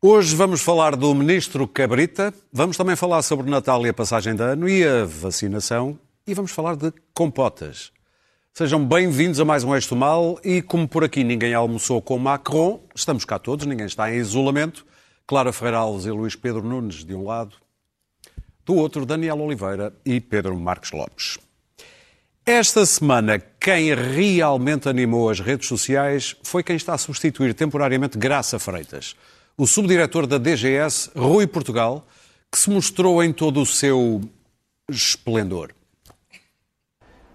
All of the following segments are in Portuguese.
Hoje vamos falar do Ministro Cabrita, vamos também falar sobre Natal e a passagem de ano e a vacinação e vamos falar de compotas. Sejam bem-vindos a mais um Eixo Mal e como por aqui ninguém almoçou com Macron, estamos cá todos, ninguém está em isolamento. Clara Ferreira Alves e Luís Pedro Nunes de um lado, do outro Daniel Oliveira e Pedro Marques Lopes. Esta semana, quem realmente animou as redes sociais foi quem está a substituir temporariamente Graça Freitas, o subdiretor da DGS, Rui Portugal, que se mostrou em todo o seu esplendor.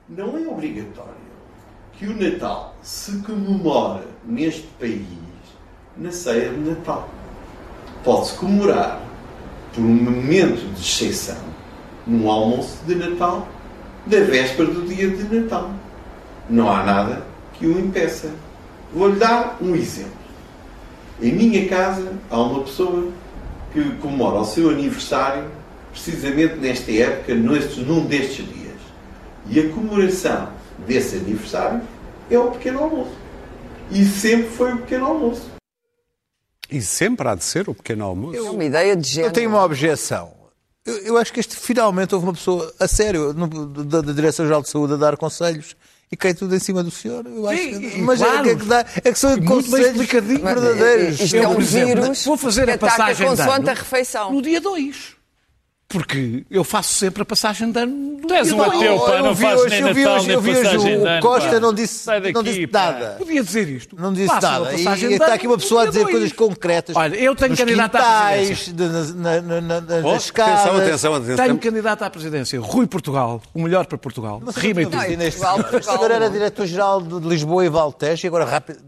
Não é obrigatório que o Natal se comemore neste país na ceia de Natal. Pode-se comemorar por um momento de exceção num almoço de Natal da véspera do dia de Natal. Não há nada que o impeça. Vou-lhe dar um exemplo. Em minha casa há uma pessoa que comemora o seu aniversário precisamente nesta época, num destes dias. E a comemoração desse aniversário é o pequeno almoço. E sempre foi o pequeno almoço. E sempre há de ser o pequeno almoço. É uma ideia de género. Eu tenho uma objeção. Eu, eu acho que este finalmente houve uma pessoa a sério no, da, da Direção-Geral de Saúde a dar conselhos e cai tudo em cima do senhor. Eu acho Sim, que, mas claro. é, que é, que dá, é que são Muito conselhos verdadeiros. Isto é um exemplo, vírus vou fazer a passagem consoante a refeição. no dia 2. Porque eu faço sempre a passagem de ano no Tu és um ateu, pá, eu não vi fazes hoje, nem eu vi Natal, hoje, nem eu vi hoje passagem de o ano. Costa não disse, Sai daqui, não disse pá. nada. Podia dizer isto. Não disse nada. E, está aqui uma pessoa a dizer coisas concretas. Olha, eu tenho nos candidato à presidência. nas Oh, escadas. atenção, atenção, atenção. Tenho candidato à presidência. Rui Portugal. O melhor para Portugal. Rima e tudo. Neste- Portugal, O Portugal. senhor era diretor-geral de Lisboa e Valtejo e agora rápido,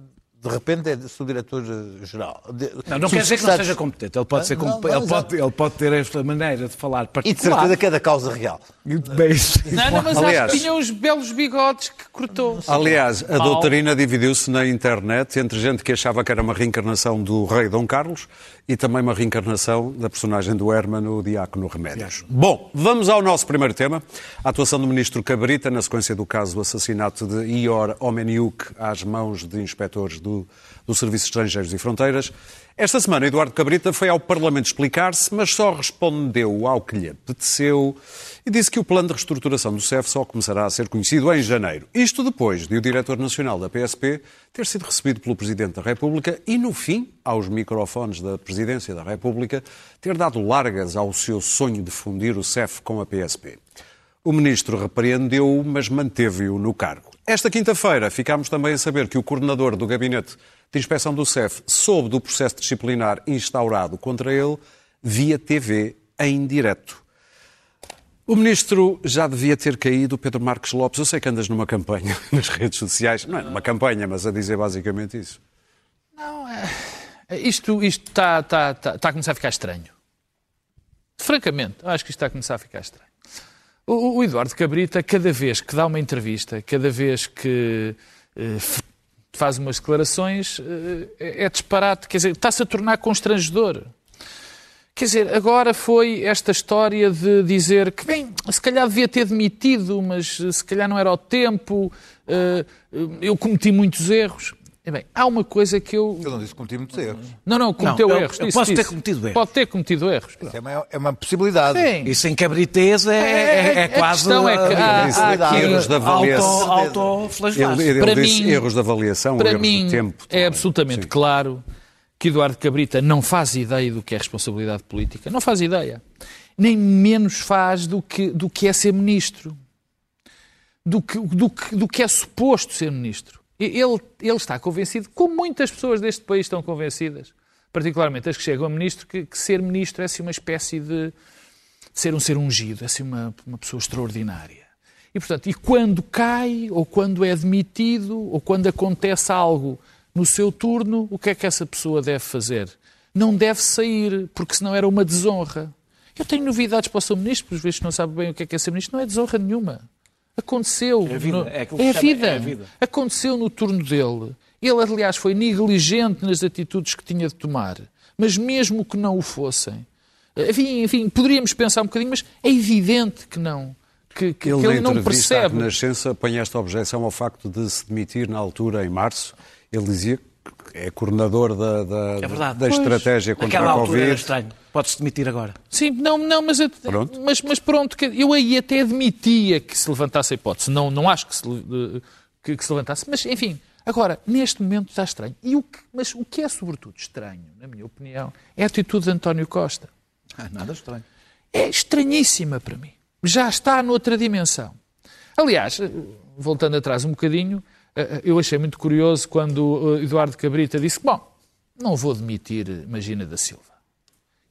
de repente é subdiretor-geral. De- Não, não quer dizer que não seja competente. Ele pode, ser Não, compe- não, ele, pode, ele pode ter esta maneira de falar E de particular. certeza que é da causa real. Não, não, mas Aliás- acho que tinha os belos bigodes que cortou. Aliás, a doutrina dividiu-se na internet entre gente que achava que era uma reencarnação do rei Dom Carlos e também uma reencarnação da personagem do Herman, o Diácono Remédios. Bom, vamos ao nosso primeiro tema. A atuação do ministro Cabrita na sequência do caso do assassinato de Ior Omeniuk às mãos de inspectores do, do Serviço de Estrangeiros e Fronteiras. Esta semana, Eduardo Cabrita foi ao Parlamento explicar-se, mas só respondeu ao que lhe apeteceu e disse que o plano de reestruturação do CEF só começará a ser conhecido em janeiro. Isto depois de o diretor nacional da PSP ter sido recebido pelo Presidente da República e, no fim, aos microfones da Presidência da República, ter dado largas ao seu sonho de fundir o CEF com a PSP. O ministro repreendeu-o, mas manteve-o no cargo. Esta quinta-feira ficámos também a saber que o coordenador do Gabinete de Inspeção do CEF soube do processo disciplinar instaurado contra ele via TV em direto. O ministro já devia ter caído, Pedro Marques Lopes. Eu sei que andas numa campanha nas redes sociais, não é numa campanha, mas a dizer basicamente isso. Isto isto está está- está- está a começar a ficar estranho. Francamente, acho que isto está a começar a ficar estranho. O, o Eduardo Cabrita, cada vez que dá uma entrevista, cada vez que eh, faz umas declarações, eh, é disparate. Quer dizer, está-se a tornar constrangedor. Quer dizer, agora foi esta história de dizer que, bem, se calhar devia ter demitido, mas eh, se calhar não era o tempo, eh, eu cometi muitos erros. E bem, há uma coisa que eu. Eu não disse que cometi muitos erros. Não, não, cometeu Não, eu- erros. eu disse, posso ter disse. cometido erros. Pode ter cometido erros. Isso é uma, é uma possibilidade. Sim. E sem cabriteza é, é, é A quase. questão é que há- Disse há aqui- erros de avaliação. Auto, autoflagelar. Ele, ele Para disse mim- erros de avaliação, Para erros mim, de tempo. é absolutamente Sim. claro que Eduardo Cabrita não faz ideia do que é responsabilidade política. Não faz ideia. Nem menos faz do que, do que é ser ministro. Do que, do, que, do que é suposto ser ministro. Ele, ele está convencido, como muitas pessoas deste país estão convencidas, particularmente as que chegam a ministro, que, que ser ministro é assim uma espécie de, ser um ser ungido, é assim uma, uma pessoa extraordinária. E, portanto, e quando cai, ou quando é demitido, ou quando acontece algo no seu turno, o que é que essa pessoa deve fazer? Não deve sair, porque senão era uma desonra. Eu tenho novidades para o seu ministro, por vezes não sabe bem o que é que é ser ministro. Não é desonra nenhuma. Aconteceu. É a vida, no- é é a vida. é a vida. Aconteceu no turno dele. Ele, aliás, foi negligente nas atitudes que tinha de tomar. Mas mesmo que não o fossem, enfim, enfim poderíamos pensar um bocadinho, mas é evidente que não. Que, que- Ele, que na ele não percebe. Renascença, põe esta objeção ao facto de se demitir na altura, em março. Ele dizia que é coordenador da, da, É verdade. da Pois. estratégia contra a altura era Covid. estranho. Pode-se demitir agora. Sim, não, não, mas, Pronto. mas, mas pronto, eu aí até admitia que se levantasse a hipótese. Não, não acho que se, que, que se levantasse, mas enfim, agora, neste momento está estranho. E o que, mas o que é sobretudo estranho, na minha opinião, é a atitude de António Costa. Ah, nada estranho. É estranhíssima para mim. Já está noutra dimensão. Aliás, eh, voltando atrás um bocadinho, eu achei muito curioso quando eh, Eduardo Cabrita disse bom, não vou demitir eh, Magina da Silva.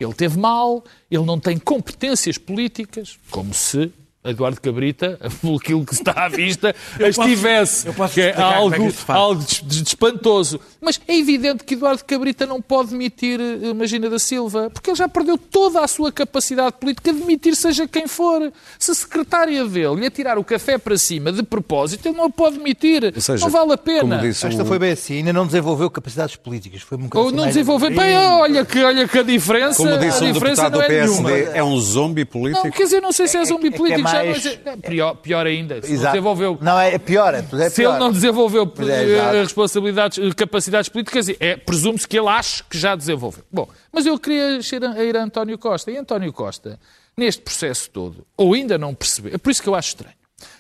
Ele teve mal, ele não tem competências políticas, como se Eduardo Cabrita, pelo aquilo que está à vista, as posso- tivesse. eu posso que é é que algo, faz. algo de, de espantoso. Mas é evidente que Eduardo Cabrita não pode demitir eh, Magina da Silva, porque ele já perdeu toda a sua capacidade política de demitir seja quem for. Se a secretária dele lhe atirar o café para cima de propósito, ele não a pode demitir. Ou seja, não vale a pena. Como disse Esta o- foi bem assim, ainda não desenvolveu capacidades políticas. Foi um bocadinho Ou não mais- desenvolver. Bem, olha que, olha que a diferença, como disse a um diferença deputado não do é PSD, nenhuma. é um zombi político. Não, quer dizer, não sei se é zombi é é político, mais- não é, pior, pior ainda. Se Exato. desenvolveu Não, é pior, é tudo é Se pior. ele não desenvolveu é, eh, responsabilidades, eh, capacidades políticas, é, presume-se que ele acha que já desenvolveu. Bom, mas eu queria ir a, António Costa. E António Costa, neste processo todo, ou ainda não percebeu, é por isso que eu acho estranho,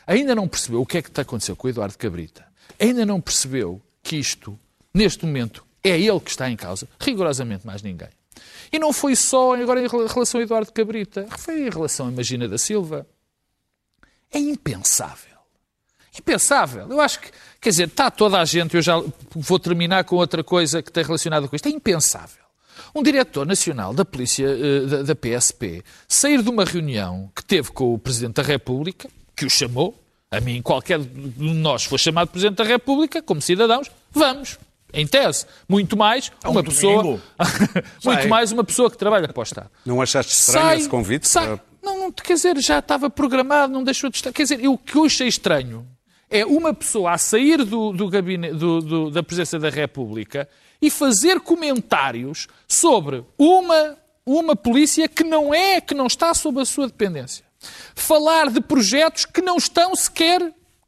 ainda não percebeu o que é que está aconteceu com o Eduardo Cabrita, ainda não percebeu que isto, neste momento, é ele que está em causa, rigorosamente mais ninguém. E não foi só agora em relação a Eduardo Cabrita, foi em relação a Magina da Silva. É impensável. Impensável. Eu acho que, quer dizer, está toda a gente, eu já vou terminar com outra coisa que tem relacionada com isto. É impensável. Um diretor nacional da polícia, eh, da, da PSP, sair de uma reunião que teve com o Presidente da República, que o chamou, a mim, qualquer de nós for chamado Presidente da República, como cidadãos, vamos. Em tese, muito mais uma um pessoa, muito mais uma pessoa que trabalha para o Estado Não achaste estranho sai, esse convite? sai. para- Não, não, quer dizer, já estava programado, não deixou de estar. Quer dizer, o que eu achei estranho é uma pessoa a sair do, do do- do- da presença da República e fazer comentários sobre uma, uma polícia que não é, que não está sob a sua dependência. Falar de projetos que não estão sequer,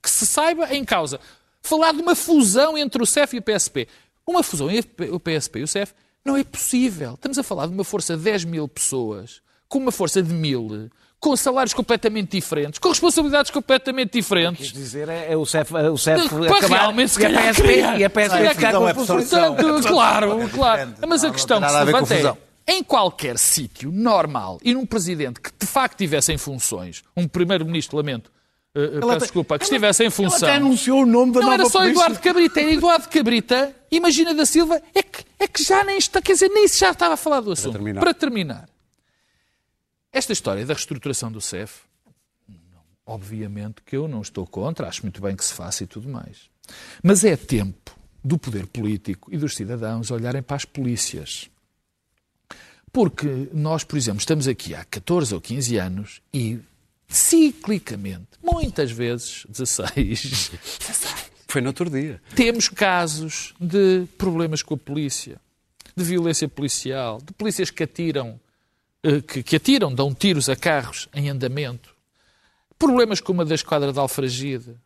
que se saiba, em causa. Falar de uma fusão entre o CEF e o PSP. Uma fusão entre o PSP e o CEF não é possível. Estamos a falar de uma força de 10 mil pessoas, com uma força de mil, com salários completamente diferentes, com responsabilidades completamente diferentes. dizer é, é o CEF, é o CEF Para acabar realmente, se e a PSP, criar. e a PSP Criar ficar com é a função. absorção. Portanto, claro, claro. diferente. Mas a Não, questão não que tem se levanta é, em qualquer sítio normal e num presidente que de facto tivesse em funções, um primeiro-ministro, lamento, eh, eh, peço até- desculpa, que estivesse em Ele função. até anunciou o nome da Não nova era só polícia. Eduardo Cabrita, era Eduardo Cabrita, imagina da Silva, é que, é que já nem está, quer dizer, nem se já estava a falar do assunto. terminar. Para terminar, esta história da reestruturação do CEF, obviamente que eu não estou contra, acho muito bem que se faça e tudo mais. Mas é tempo do poder político e dos cidadãos olharem para as polícias. Porque nós, por exemplo, estamos aqui há 14 ou 15 anos e ciclicamente, muitas vezes, 16, Foi no outro dia. temos casos de problemas com a polícia, de violência policial, de polícias que atiram, que, que atiram, dão tiros a carros em andamento, problemas como a da esquadra de Alfragide,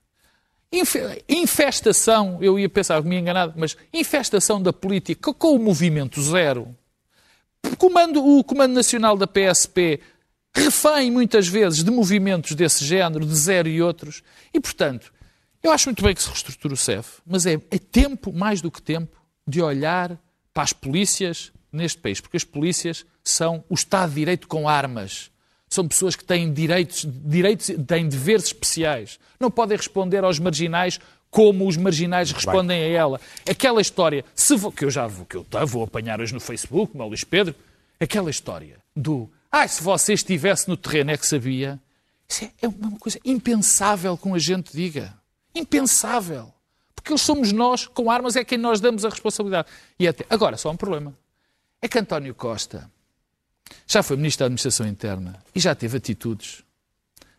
Infe- infestação, eu ia pensar, me enganado, mas infestação da política com o movimento zero. Comando, o Comando Nacional da PSP refém muitas vezes de movimentos desse género, de zero e outros. E, portanto, eu acho muito bem que se reestruture o CEF, mas é, é tempo, mais do que tempo, de olhar para as polícias neste país, porque as polícias são o Estado de Direito com armas. São pessoas que têm direitos, direitos têm deveres especiais. Não podem responder aos marginais como os marginais respondem a ela. Aquela história, se vou- que eu já vou, que eu tá, vou apanhar hoje no Facebook, como o Luís Pedro, aquela história do ah, se você estivesse no terreno é que sabia. Isso é, é uma coisa impensável que um agente diga. Impensável. Porque eles somos nós, com armas é quem nós damos a responsabilidade. E até... Agora, só um problema. É que António Costa já foi Ministro da Administração Interna e já teve atitudes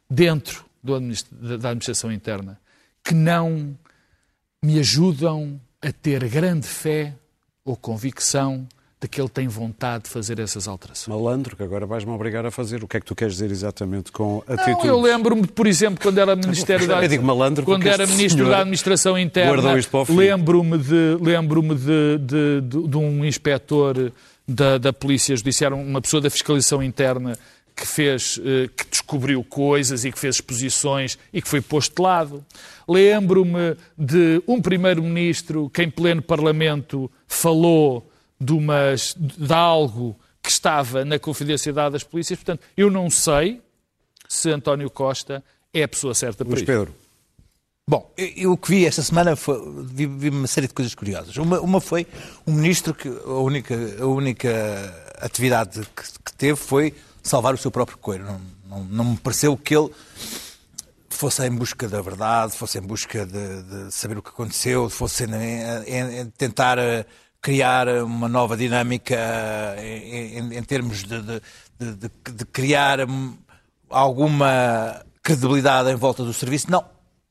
dentro da Administração Interna que não me ajudam a ter grande fé ou convicção de que ele tem vontade de fazer essas alterações. Malandro, que agora vais-me obrigar a fazer. O que é que tu queres dizer exatamente com Não, atitudes? eu lembro-me, por exemplo, quando era Ministério da Eu digo malandro quando era Ministro da Administração Interna, lembro-me de, lembro de, de, de, de um inspetor da, da Polícia Judiciária, uma pessoa da Fiscalização Interna, que fez, eh, que descobriu coisas e que fez exposições e que foi posto de lado. Lembro-me de um primeiro-ministro que em pleno Parlamento falou de, umas, de algo que estava na confidencialidade das polícias. Portanto, eu não sei se António Costa é a pessoa certa para Luís isso. Pedro, Bom, eu, o que vi esta semana foi, vi, vi uma série de coisas curiosas. Uma, uma foi um ministro que a única, a única atividade que, que teve foi salvar o seu próprio coelho. Não, não, não me pareceu que ele fosse em busca da verdade, fosse em busca de, de saber o que aconteceu, fosse em, em- em tentar eh, criar uma nova dinâmica eh, em, em- termos de, de- de- criar hum, alguma credibilidade em volta do serviço. Não.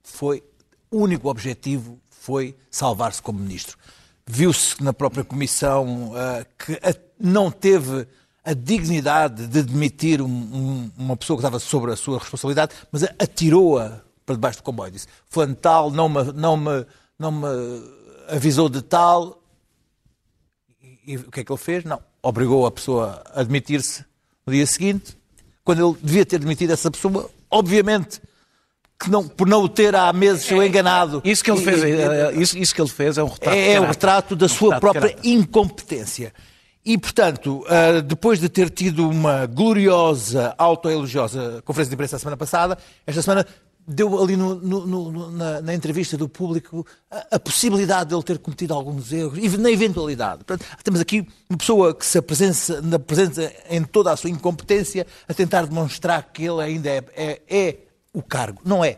Foi único objetivo foi salvar-se como ministro. Viu-se na própria comissão ah, que a- não teve a dignidade de demitir um- um- uma pessoa que estava sobre a sua responsabilidade, mas atirou-a para debaixo do comboio. Disse: Fulano tal, não me, não, me, não me avisou de tal. E, e o que é que ele fez? Não. Obrigou a pessoa a admitir-se no dia seguinte, quando ele devia ter demitido essa pessoa, obviamente que não, por não o ter há meses foi enganado. Isso que ele E- fez, e- é, isso, isso que ele fez é um retrato. é, é retrato da Um sua retrato própria incompetência. E, portanto, ah, depois de ter tido uma gloriosa, autoelogiosa conferência de imprensa a semana passada, esta semana deu ali no- no- no- na, na entrevista do público a, a possibilidade de ele ter cometido alguns erros, e na eventualidade. Portanto, temos aqui uma pessoa que se apresenta, na presença em toda a sua incompetência a tentar demonstrar que ele ainda é, é- é o cargo. Não é.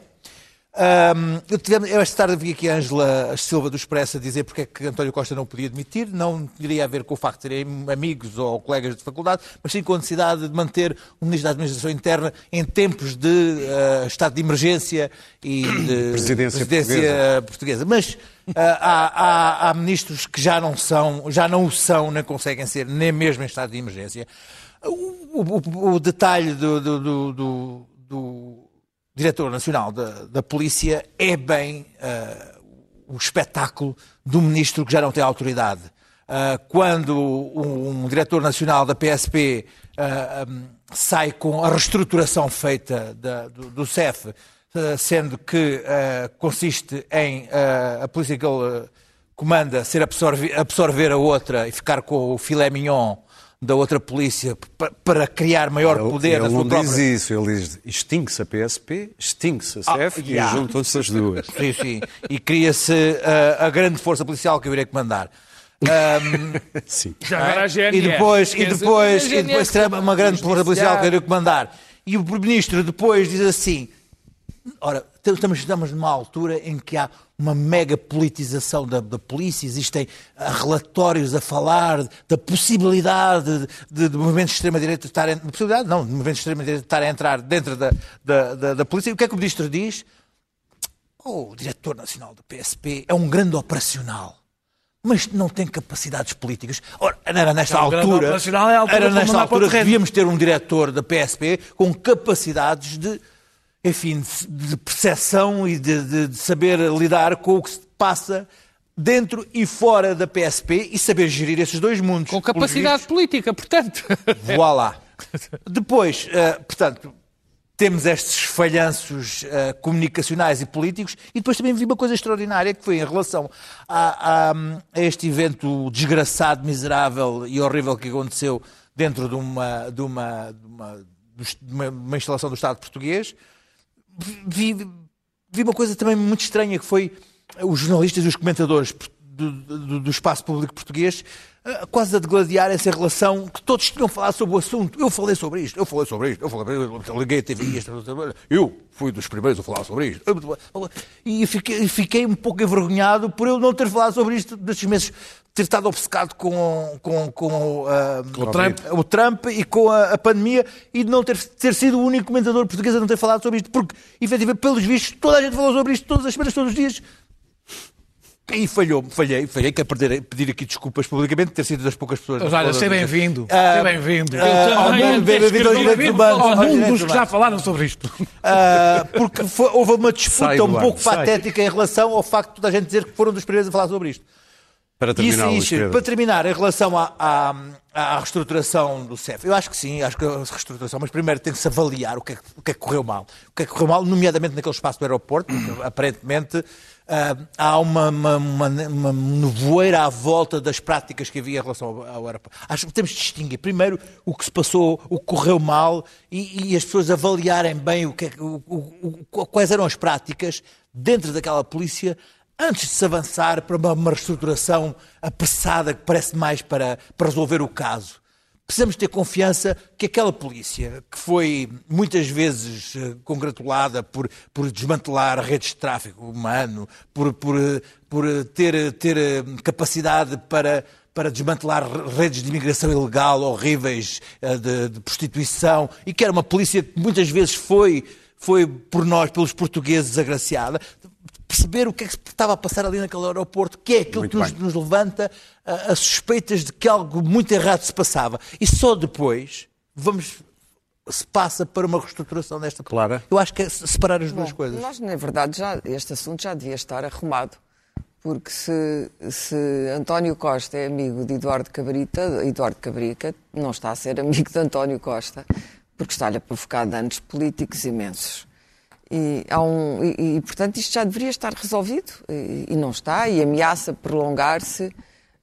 Ahm, eu, tivemos, eu esta tarde vi aqui a Ângela Silva do Expresso a dizer porque é que António Costa não podia demitir. Não teria a ver com o facto de terem amigos ou colegas de faculdade, mas sim com a necessidade de manter o Ministro da Administração Interna em tempos de ah, estado de emergência e de Presidência portuguesa. Mas ah, há, há- há ministros que já não são, já não o são, nem conseguem ser, nem mesmo em estado de emergência. O, o- o detalhe do- do- do- do diretor nacional da, da polícia é bem ah, o espetáculo do ministro que já não tem autoridade. Ah, quando um, diretor nacional da PSP ah, hum, sai com a reestruturação feita da- do, do CEF, ah, sendo que consiste em a polícia que ele comanda ser absorve- absorver a outra e ficar com o filé mignon da outra polícia pa- para criar maior ele, poder ele na sua não própria... diz isso, ele diz extingue-se a PSP, extingue-se a CEF Ah, e já. juntam-se as duas. Sim, sim. E cria-se ah, a grande força policial que eu irei comandar. Ahm, Sim. Já agora a GNR. e depois, e depois, e depois terá uma grande força policial que eu irei comandar. E o Primeiro-Ministro depois diz assim: ora, estamos, estamos numa altura em que há uma mega politização da, da polícia, existem ah, relatórios a falar da possibilidade de, de movimentos de extrema-direita estarem. Possibilidade, não, de movimentos de extrema-direita estarem a entrar dentro da, da, da, da polícia. E o que é que o Ministro diz? Oh, o diretor nacional do PSP é um grande operacional. Mas não tem capacidades políticas. Ora, era nesta grande altura. é a altura era nesta altura que devíamos ter um diretor da PSP com capacidades de, enfim, de, percepção e de, de- de saber lidar com o que se passa dentro e fora da PSP e saber gerir esses dois mundos. Com capacidade política, portanto. Voilá. Depois, eh, portanto, temos estes falhanços eh, comunicacionais e políticos e depois também vi uma coisa extraordinária que foi em relação a, a- a este evento desgraçado, miserável e horrível que aconteceu dentro de uma, de uma, de uma, de uma- uma instalação do Estado português. Vi, vi uma coisa também muito estranha que foi os jornalistas e os comentadores do, do- do espaço público português eh, quase a degladiarem-se em relação que todos tinham falado sobre o assunto. Eu falei sobre isto, eu falei sobre isto, eu, falei, eu liguei a TV, isto, eu fui dos primeiros a falar sobre isto. E fiquei, fiquei um pouco envergonhado por eu não ter falado sobre isto destes meses, ter estado obcecado com, com, com, ah, o Trump. o Trump e com a, a pandemia e de não ter, ter sido o único comentador português a não ter falado sobre isto, porque, efetivamente, pelos vistos, toda a gente falou sobre isto todas as semanas, todos os dias. E falhou, falhei, falhei, quero perder, pedir aqui desculpas publicamente, ter sido das poucas pessoas. Mas olha, seja bem-vindo. Ah, Seja bem-vindo. ah, ao mundo- direitos dos que já falaram sobre isto. Ah, porque foi- houve uma disputa um pouco patética em relação ao facto de a gente dizer que foram dos primeiros a falar sobre isto. Para terminar, Isso, isso, para terminar, em relação à, à, à reestruturação do CEF, eu acho que sim, acho que a reestruturação, mas primeiro tem que se avaliar o que, é, que- o que é que correu mal. O que é que correu mal, nomeadamente naquele espaço do aeroporto, porque aparentemente ah, há uma, uma, uma, uma nevoeira à volta das práticas que havia em relação ao, ao aeroporto. Acho que temos de distinguir primeiro o que se passou, o que correu mal e, e as pessoas avaliarem bem o que é, o- o- quais eram as práticas dentro daquela polícia antes de se avançar para uma, reestruturação apressada que parece mais para, para resolver o caso. Precisamos ter confiança que aquela polícia, que foi muitas vezes eh, congratulada por, por desmantelar redes de tráfico humano, por, por, eh, por eh, ter, ter capacidade para, para desmantelar redes de imigração ilegal horríveis, de, de prostituição, e que era uma polícia que muitas vezes foi, foi por nós, pelos portugueses, agraciada, perceber o que é que se estava a passar ali naquele aeroporto, que é aquilo Muito que nos, nos levanta a, a suspeitas de que algo muito errado se passava. E só depois vamos se passa para uma reestruturação desta Clara? Eu acho que é separar as duas Bom, coisas. Nós, na verdade, já, este assunto já devia estar arrumado. Porque se, se António Costa é amigo de Eduardo Cabrita, Eduardo Cabrica não está a ser amigo de António Costa, porque está-lhe a provocar danos políticos imensos. E, um, e, e, portanto, isto já deveria estar resolvido, e, e não está, e ameaça prolongar-se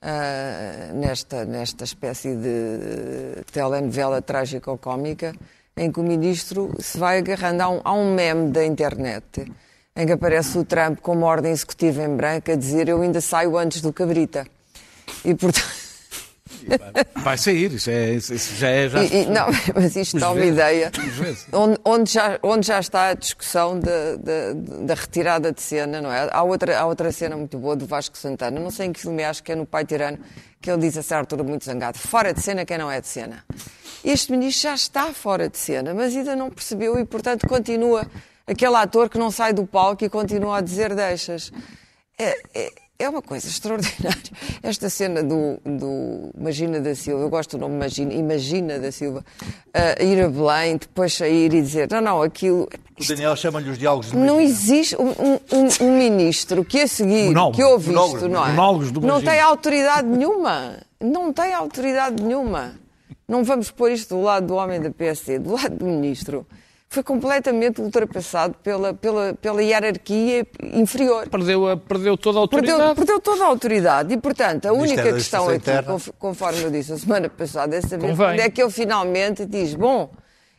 ah, nesta, nesta espécie de telenovela trágico-cómica em que o ministro se vai agarrando. Há um, há um meme da internet em que aparece o Trump com uma ordem executiva em branco a dizer eu ainda saio antes do Cabrita. E, portanto... Vai sair, isso, é, isso já é. Já... E- e- não, mas isto dá uma ideia onde, onde já, onde já está a discussão da, da, da retirada de cena, não é? Há outra, há outra cena muito boa do Vasco Santana, não sei em que filme acho que é no Pai Tirano, que ele diz a certa altura muito zangado: fora de cena quem não é de cena. Este ministro já está fora de cena, mas ainda não percebeu e, portanto, continua aquele ator que não sai do palco e continua a dizer deixas. É, é, é uma coisa extraordinária. Esta cena do, do Magina da Silva, eu gosto do nome Magina, Imagina da Silva, a ir a Belém, depois sair e dizer: não, não, aquilo. O Daniel chama-lhe os diálogos de Não Magina. existe um, um- um- ministro que a seguir, Monólogo, que ouve isto, não é? monólogos do Não tem autoridade nenhuma. Não tem autoridade nenhuma. Não vamos pôr isto do lado do homem da PSD, do lado do ministro. Foi completamente ultrapassado pela, pela, pela hierarquia inferior. Perdeu, a- perdeu toda a Perdeu, autoridade. perdeu toda a autoridade e, portanto, a única questão aqui, Interna. conf- conforme eu disse a semana passada, é saber quando é que ele finalmente diz: bom,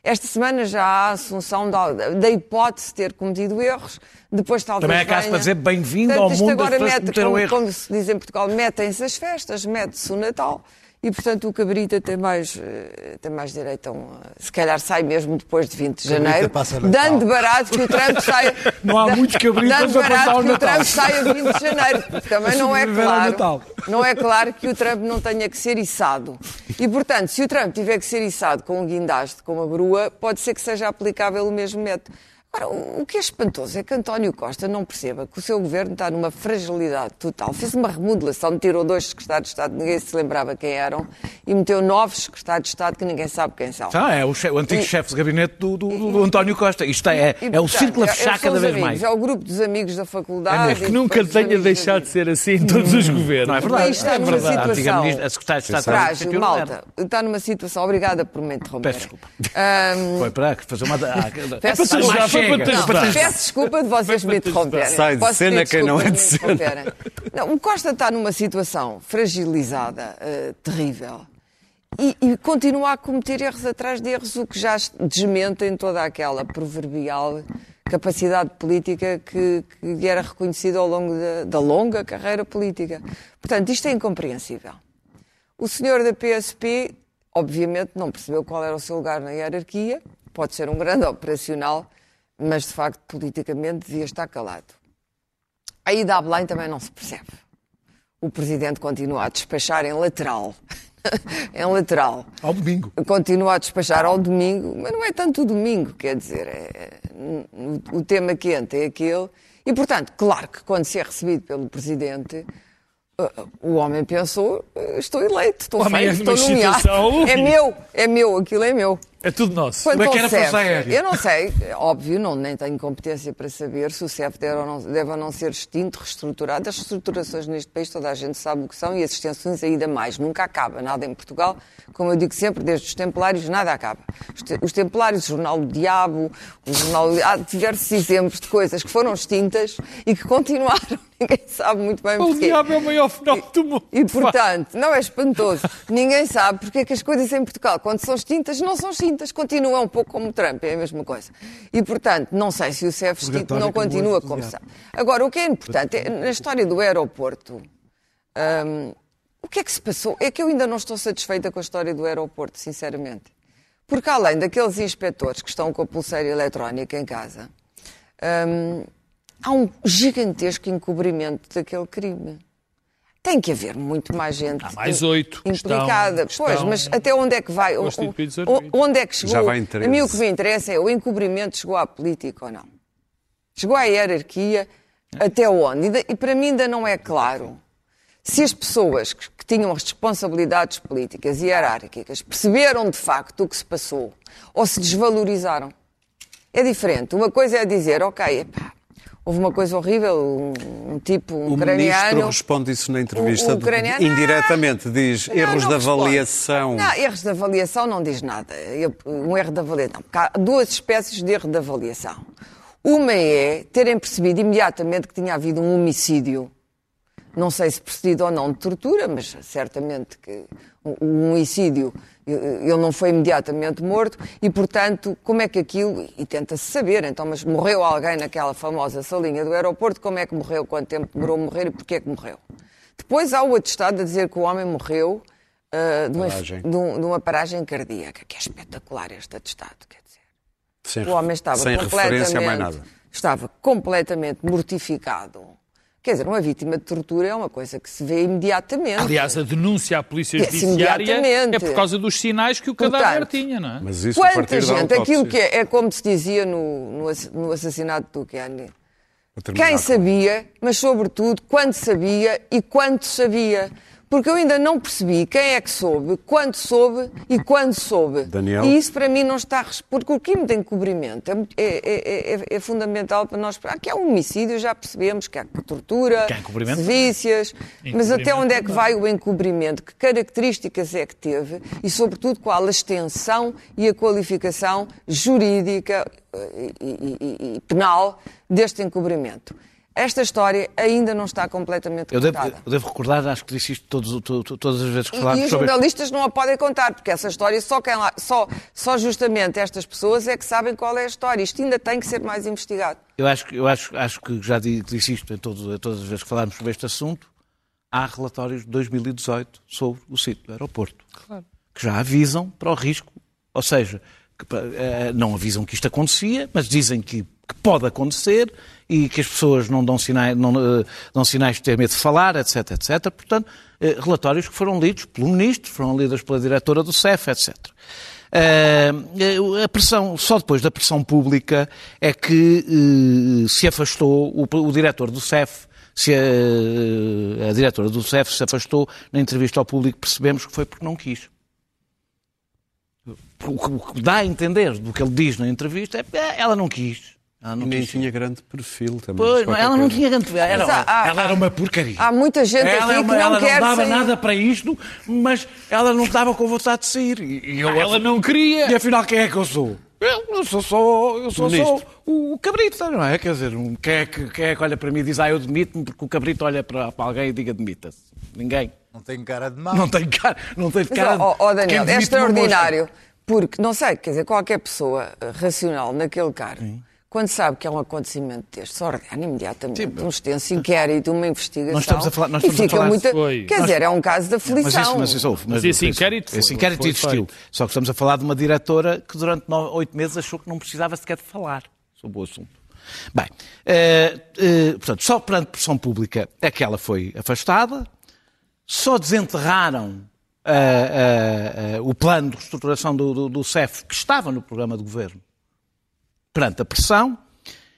esta semana já há a assunção da, da hipótese de ter cometido erros, depois talvez. Também é caso venha- para dizer bem-vindo ao mundo das agora pessoas que mete, cometeram como, erros. como se diz em Portugal, metem-se as festas, mete-se o Natal. E, portanto, o Cabrita tem mais, eh, tem mais direito a um... Se calhar sai mesmo depois de 20 de Cabrita janeiro, Natal. dando barato que o Trump saia... Não há muitos cabritas Dando a passar barato o que o Natal. Trump saia 20 de janeiro. Também não é claro... Natal. Não é claro que o Trump não tenha que ser içado. E, portanto, se o Trump tiver que ser içado com um guindaste, com uma grua, pode ser que seja aplicável o mesmo método. Agora, o que é espantoso é que António Costa não perceba que o seu governo está numa fragilidade total. Fez uma remodelação, tirou dois secretários de Estado, ninguém se lembrava quem eram, e meteu novos secretários de Estado que ninguém sabe quem são. Ah, é o, che- o antigo E- chefe de gabinete do, do- do António Costa. Isto é, E, é o círculo a é- fechar cada vez amigos, mais. É o grupo dos amigos da faculdade. Que e nunca tenha deixado de ser assim em todos os governos. Não é verdade? Está é numa verdade. A situação ministra, a secretária de Estado Frágil, malta. Está numa situação. Obrigada por me interromper. Peço desculpa. Ahm, Foi para fazer uma. Ah, Peço para. Chega. Não, peço desculpa de vocês me interromperem. Sai de Posso cena quem não é de interromperem. Não, o Costa está numa situação fragilizada, eh, terrível. E, e continua a cometer erros atrás de erros, o que já desmentem toda aquela proverbial capacidade política que, que lhe era reconhecida ao longo da, da longa carreira política. Portanto, isto é incompreensível. O senhor da PSP, obviamente, não percebeu qual era o seu lugar na hierarquia, pode ser um grande operacional, mas de facto, politicamente, devia estar calado. A ida a Belém também não se percebe. O presidente continua a despachar em lateral. em lateral. Ao domingo. Continua a despachar ao domingo, mas não é tanto o domingo, quer dizer, é- o, o tema quente é aquele. E, portanto, claro que quando se é recebido pelo Presidente, uh, o homem pensou, uh, estou eleito, estou O homem feito, é estou nomeado. É meu, é meu, aquilo é meu. É tudo nosso. Quanto Como é que ao era a Força Aérea? Eu não sei, é óbvio, não, nem tenho competência para saber se o CEF deve ou, não, deve ou não ser extinto, reestruturado. As reestruturações neste país toda a gente sabe o que são e as extensões ainda mais. Nunca acaba nada em Portugal. Como eu digo sempre, desde os Templários nada acaba. Os, te- os Templários, o Jornal do Diabo, o Jornal... Há diversos exemplos de coisas que foram extintas e que continuaram. Ninguém sabe muito bem O porquê. diabo é o maior fenómeno do mundo. E, portanto, não é espantoso. Ninguém sabe porque é que as coisas em Portugal, quando são extintas, não são extintas. Continuam um pouco como Trump, é a mesma coisa. E, portanto, não sei se o CEF extinto não continua o como sabe. Agora, o que é importante, é, na história do aeroporto, hum, o que é que se passou? É que eu ainda não estou satisfeita com a história do aeroporto, sinceramente. Porque além daqueles inspectores que estão com a pulseira eletrónica em casa, hum, há um gigantesco encobrimento daquele crime. Tem que haver muito mais gente Há mais oito implicada. estão- pois, estão mas até onde é que vai? O- onde é que chegou? Já vai em a 13. mim o que me interessa é o encobrimento chegou à política ou não? Chegou à hierarquia até onde? E, e para mim ainda não é claro se as pessoas que, que tinham as responsabilidades políticas e hierárquicas perceberam de facto o que se passou ou se desvalorizaram. É diferente. Uma coisa é dizer, ok, epá, houve uma coisa horrível, um, um tipo, um O ucraniano... ministro responde isso na entrevista, O- o ucraniano- indiretamente diz Não, erros não de responde. avaliação. Não, erros de avaliação não diz nada. Eu- Um erro de avaliação. Porque há duas espécies de erro de avaliação. Uma é terem percebido imediatamente que tinha havido um homicídio. Não sei se precedido ou não de tortura, mas certamente que o um homicídio eh, ele não foi imediatamente morto e, portanto, como é que aquilo. E tenta-se saber, então, mas morreu alguém naquela famosa salinha do aeroporto, como é que morreu, quanto tempo demorou a morrer e porquê é que morreu? Depois há o atestado a dizer que o homem morreu ah, de, uma, Paragem. de um- de uma paragem cardíaca, que é espetacular este atestado, quer dizer. Sem, O homem estava completamente, estava completamente mortificado. Quer dizer, uma vítima de tortura é uma coisa que se vê imediatamente. Aliás, a denúncia à Polícia Judiciária é por causa dos sinais que o Portanto, cadáver tinha, não é? Mas isso a Quanta da gente, aquilo que é, é como se dizia no, no, ass- no assassinato do Kenny. Quem sabia, mas sobretudo quando sabia e quanto sabia. Porque eu ainda não percebi quem é que soube, quando soube e quando soube. Daniel? E isso para mim não está. Porque o crime de encobrimento é, muito- é- é- é- é fundamental para nós. Aqui há um homicídio, já percebemos que há tortura, Que encobrimento? sevícias. Mas até onde é que vai o encobrimento? Que características é que teve? E, sobretudo, qual a extensão e a qualificação jurídica eh, e- e- e penal deste encobrimento? Esta história ainda não está completamente Eu devo, contada. eu devo recordar, acho que disse isto todos, to- to- todas as vezes que E, e falámos os sobre. jornalistas não a podem contar, porque essa história só, quem lá, só, só justamente estas pessoas é que sabem qual é a história. Isto ainda tem que ser mais investigado. Eu acho, que- eu acho, acho que já di- disse isto em todo- todas as vezes que falámos sobre este assunto. Há relatórios de 2018 sobre o sítio do aeroporto. Que já avisam para o risco. Ou seja, que, eh, não avisam que isto acontecia, mas dizem que, que pode acontecer e que as pessoas não dão sinais, não, eh, dão sinais de ter medo de falar, etc, etc. Portanto, eh, relatórios que foram lidos pelo Ministro, foram lidos pela diretora do CEF, etc. Eh, a pressão, só depois da pressão pública é que se afastou o, o diretor do CEF, se a, a diretora do CEF se afastou na entrevista ao público, percebemos que foi porque não quis. O que, o que dá a entender do que ele diz na entrevista é que ela não quis. Ela não E nem tinha grande perfil também. Pois, ela não coisa. tinha grande. Era, Mas há- ela era uma porcaria. Há muita gente ela aqui é uma- que não ela quer não dava sair. nada para isto, mas ela não estava com vontade de sair. E, e eu, Ela não queria. E afinal, quem é que eu sou? Eu, eu sou só, eu sou só o, o cabrito, não é? Quer dizer, um, quem, é que, quem é que olha para mim e diz, ah, eu demito-me, porque o cabrito olha para, para alguém e diga demita-se. Ninguém. Não tenho cara de mal. Não tem cara, não tem Mas, cara de ó, ó, quem Daniel, é extraordinário. Porque, não sei, quer dizer, qualquer pessoa eh, racional naquele cargo, quando sabe que é um acontecimento deste, ordena imediatamente um extenso inquérito, uma investigação. Nós estamos a falar- nós estamos a falar- muito. Foi. Quer dizer, é um caso de aflição. Mas isso, mas isso houve. Mas esse inquérito esse foi- inquérito foi existiu. Só que estamos a falar de uma diretora que durante nove, oito meses achou que não precisava sequer de falar sobre o assunto. Bem, eh, eh, portanto, só perante pressão pública é que ela foi afastada, só desenterraram ah, o plano de reestruturação do, do, do CEF, que estava no programa de governo, perante a pressão,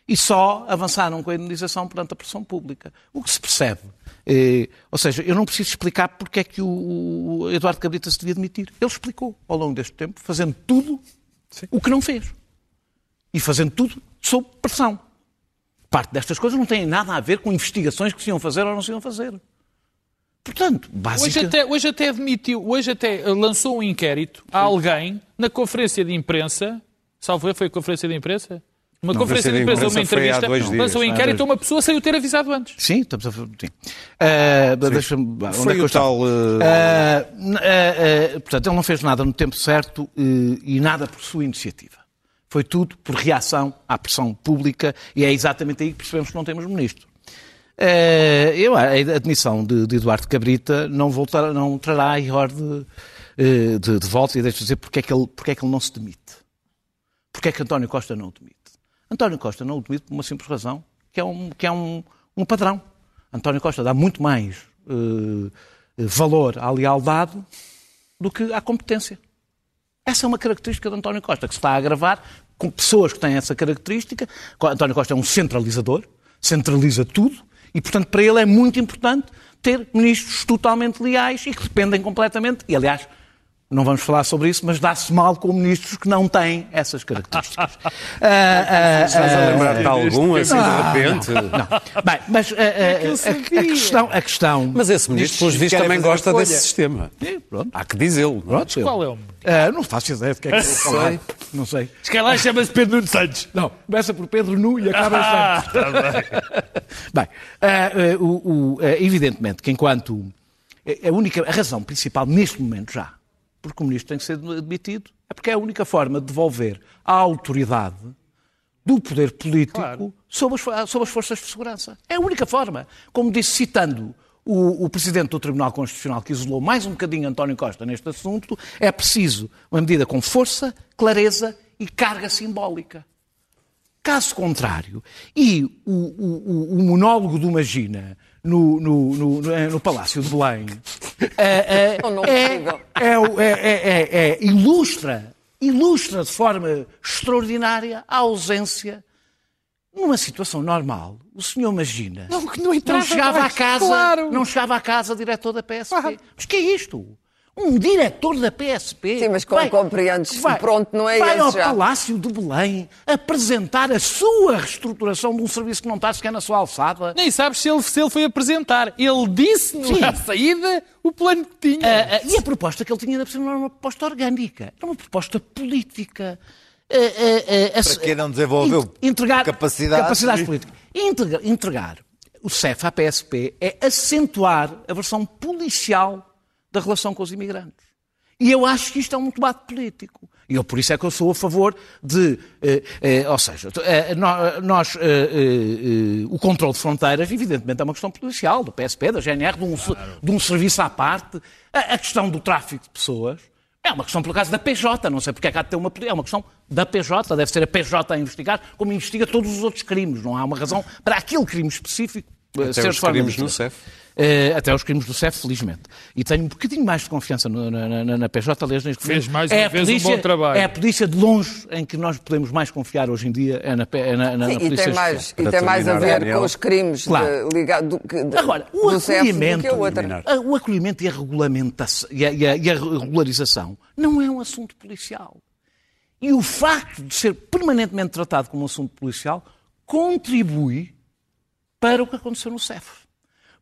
E só avançaram com a indenização perante a pressão pública. O que se percebe. Eh, ou seja, eu não preciso explicar porque é que o, o Eduardo Cabrita se devia demitir. Ele explicou ao longo deste tempo, fazendo tudo Sim. o que não fez. E fazendo tudo sob pressão. Parte destas coisas não tem nada a ver com investigações que se iam fazer ou não se iam fazer. Portanto, basicamente... Hoje até, hoje até admitiu, hoje até lançou um inquérito a alguém na conferência de imprensa, salvo foi a conferência de imprensa? Uma conferência de imprensa, uma entrevista, lançou um inquérito a uma pessoa sem o ter avisado antes. Sim, estamos a sim. Uh, Deixa-me. Foi é o tal. Uh... Uh, portanto, ele não fez nada no tempo certo e nada por sua iniciativa. Foi tudo por reação à pressão pública e é exatamente aí que percebemos que não temos ministro. Eu, a admissão de, de Eduardo Cabrita não, voltar, não trará a de, de, de volta e deixa dizer porque é, que ele, porque é que ele não se demite. Porque é que António Costa não o demite. António Costa não o demite por uma simples razão, que é um, que é um, um padrão. António Costa dá muito mais uh, valor à lealdade do que à competência. Essa é uma característica de António Costa, que se está a agravar com pessoas que têm essa característica. António Costa é um centralizador, centraliza tudo, e, portanto, para ele é muito importante ter ministros totalmente leais e que dependem completamente. E, aliás, não vamos falar sobre isso, mas dá-se mal com ministros que não têm essas características. uh, uh, Estás a lembrar de algum, assim, de repente? Não. Bem, mas uh, a, a, questão, a questão... Mas esse ministro, pelos vistos, também gosta desse sistema. É, pronto. Há que dizê-lo. Pronto, qual é o Uh, não faço ideia de que é que eu vou falar. Não sei. Se calhar chama-se Pedro Nuno Santos. Não, começa por Pedro Nu e acaba em ah, Santos. Tá bem, bem uh, uh, o, o, evidentemente que enquanto a única a razão principal neste momento já porque o ministro tem que ser demitido, é porque é a única forma de devolver a autoridade do poder político claro. sobre, as, sobre, as, forças de segurança. É a única forma. Como disse, citando o, o, Presidente do Tribunal Constitucional, que isolou mais um bocadinho António Costa neste assunto, é preciso uma medida com força, clareza e carga simbólica. Caso contrário, e o, o, o monólogo do Magina no, no, no, no Palácio de Belém é, é, é, ilustra, ilustra de forma extraordinária a ausência numa situação normal, o senhor imagina. Não, não, não chegava à casa, claro. não chegava à casa diretor da PSP. Claro. Mas que é isto? Um diretor da PSP. Sim, mas como vai, compreendes, vai, pronto, não é vai esse ao já. Palácio de Belém apresentar a sua reestruturação de um serviço que não está sequer na sua alçada. Nem sabes se ele, se ele foi apresentar. Ele disse na saída o plano que tinha. Uh, uh, e a proposta que ele tinha não era uma proposta orgânica, era uma proposta política. Uh, Para que não desenvolveu entregar, capacidade. capacidades políticas. Entregar, entregar o CEF à PSP é acentuar a versão policial da relação com os imigrantes. E eu acho que isto é um debate político. E eu, por isso é que eu sou a favor de. Eh, eh, ou seja, eh, nós. o controle de fronteiras, evidentemente, é uma questão policial, do PSP, da GNR, de um, claro. de um serviço à parte. A, a, questão do tráfico de pessoas é uma questão, por acaso, da PJ. Não sei porque é que há de ter uma. É uma questão da PJ. Deve ser a PJ a investigar, como investiga todos os outros crimes. Não há uma razão para aquele crime específico Até ser os crimes no CEF. Uh, até os crimes do CEF, felizmente. E tenho um bocadinho mais de confiança no, na, na, na, PJ, aliás, neste Fez mais é uma vez polícia, um bom trabalho. É a polícia de longe em que nós podemos mais confiar hoje em dia, é na, é na, na, Sim, polícia e tem mais, e tem mais a ver com os crimes claro. ligados do, Agora, o do acolhimento, o acolhimento e a regulamentação e a, e, a, e a regularização não é um assunto policial. E o facto de ser permanentemente tratado como um assunto policial contribui para o que aconteceu no CEF.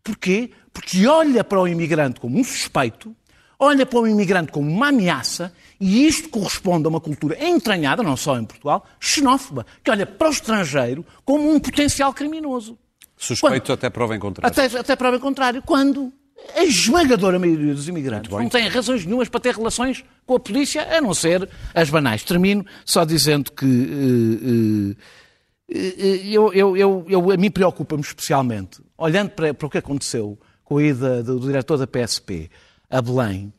Porquê? Porque olha para o imigrante como um suspeito, olha para o imigrante como uma ameaça, e isto corresponde a uma cultura entranhada, não só em Portugal, xenófoba, que olha para o estrangeiro como um potencial criminoso. Suspeito quando, até prova em contrário. Até, até prova em contrário. Quando a esmagadora maioria dos imigrantes não tem razões nenhumas para ter relações com a polícia, a não ser as banais. Termino só dizendo que. Uh, uh, eu, eu, eu, eu, a mim preocupa-me especialmente, olhando para, para, o que aconteceu com a ida do, do diretor da PSP a Belém,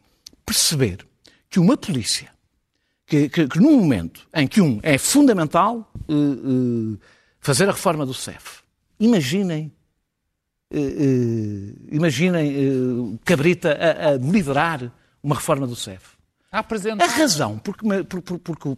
perceber que uma polícia, que, que, que num momento em que um é fundamental uh, uh, fazer a reforma do CEF, imaginem, uh, imaginem Cabrita a, a liderar uma reforma do CEF. A apresentar. A razão porque, porque- porque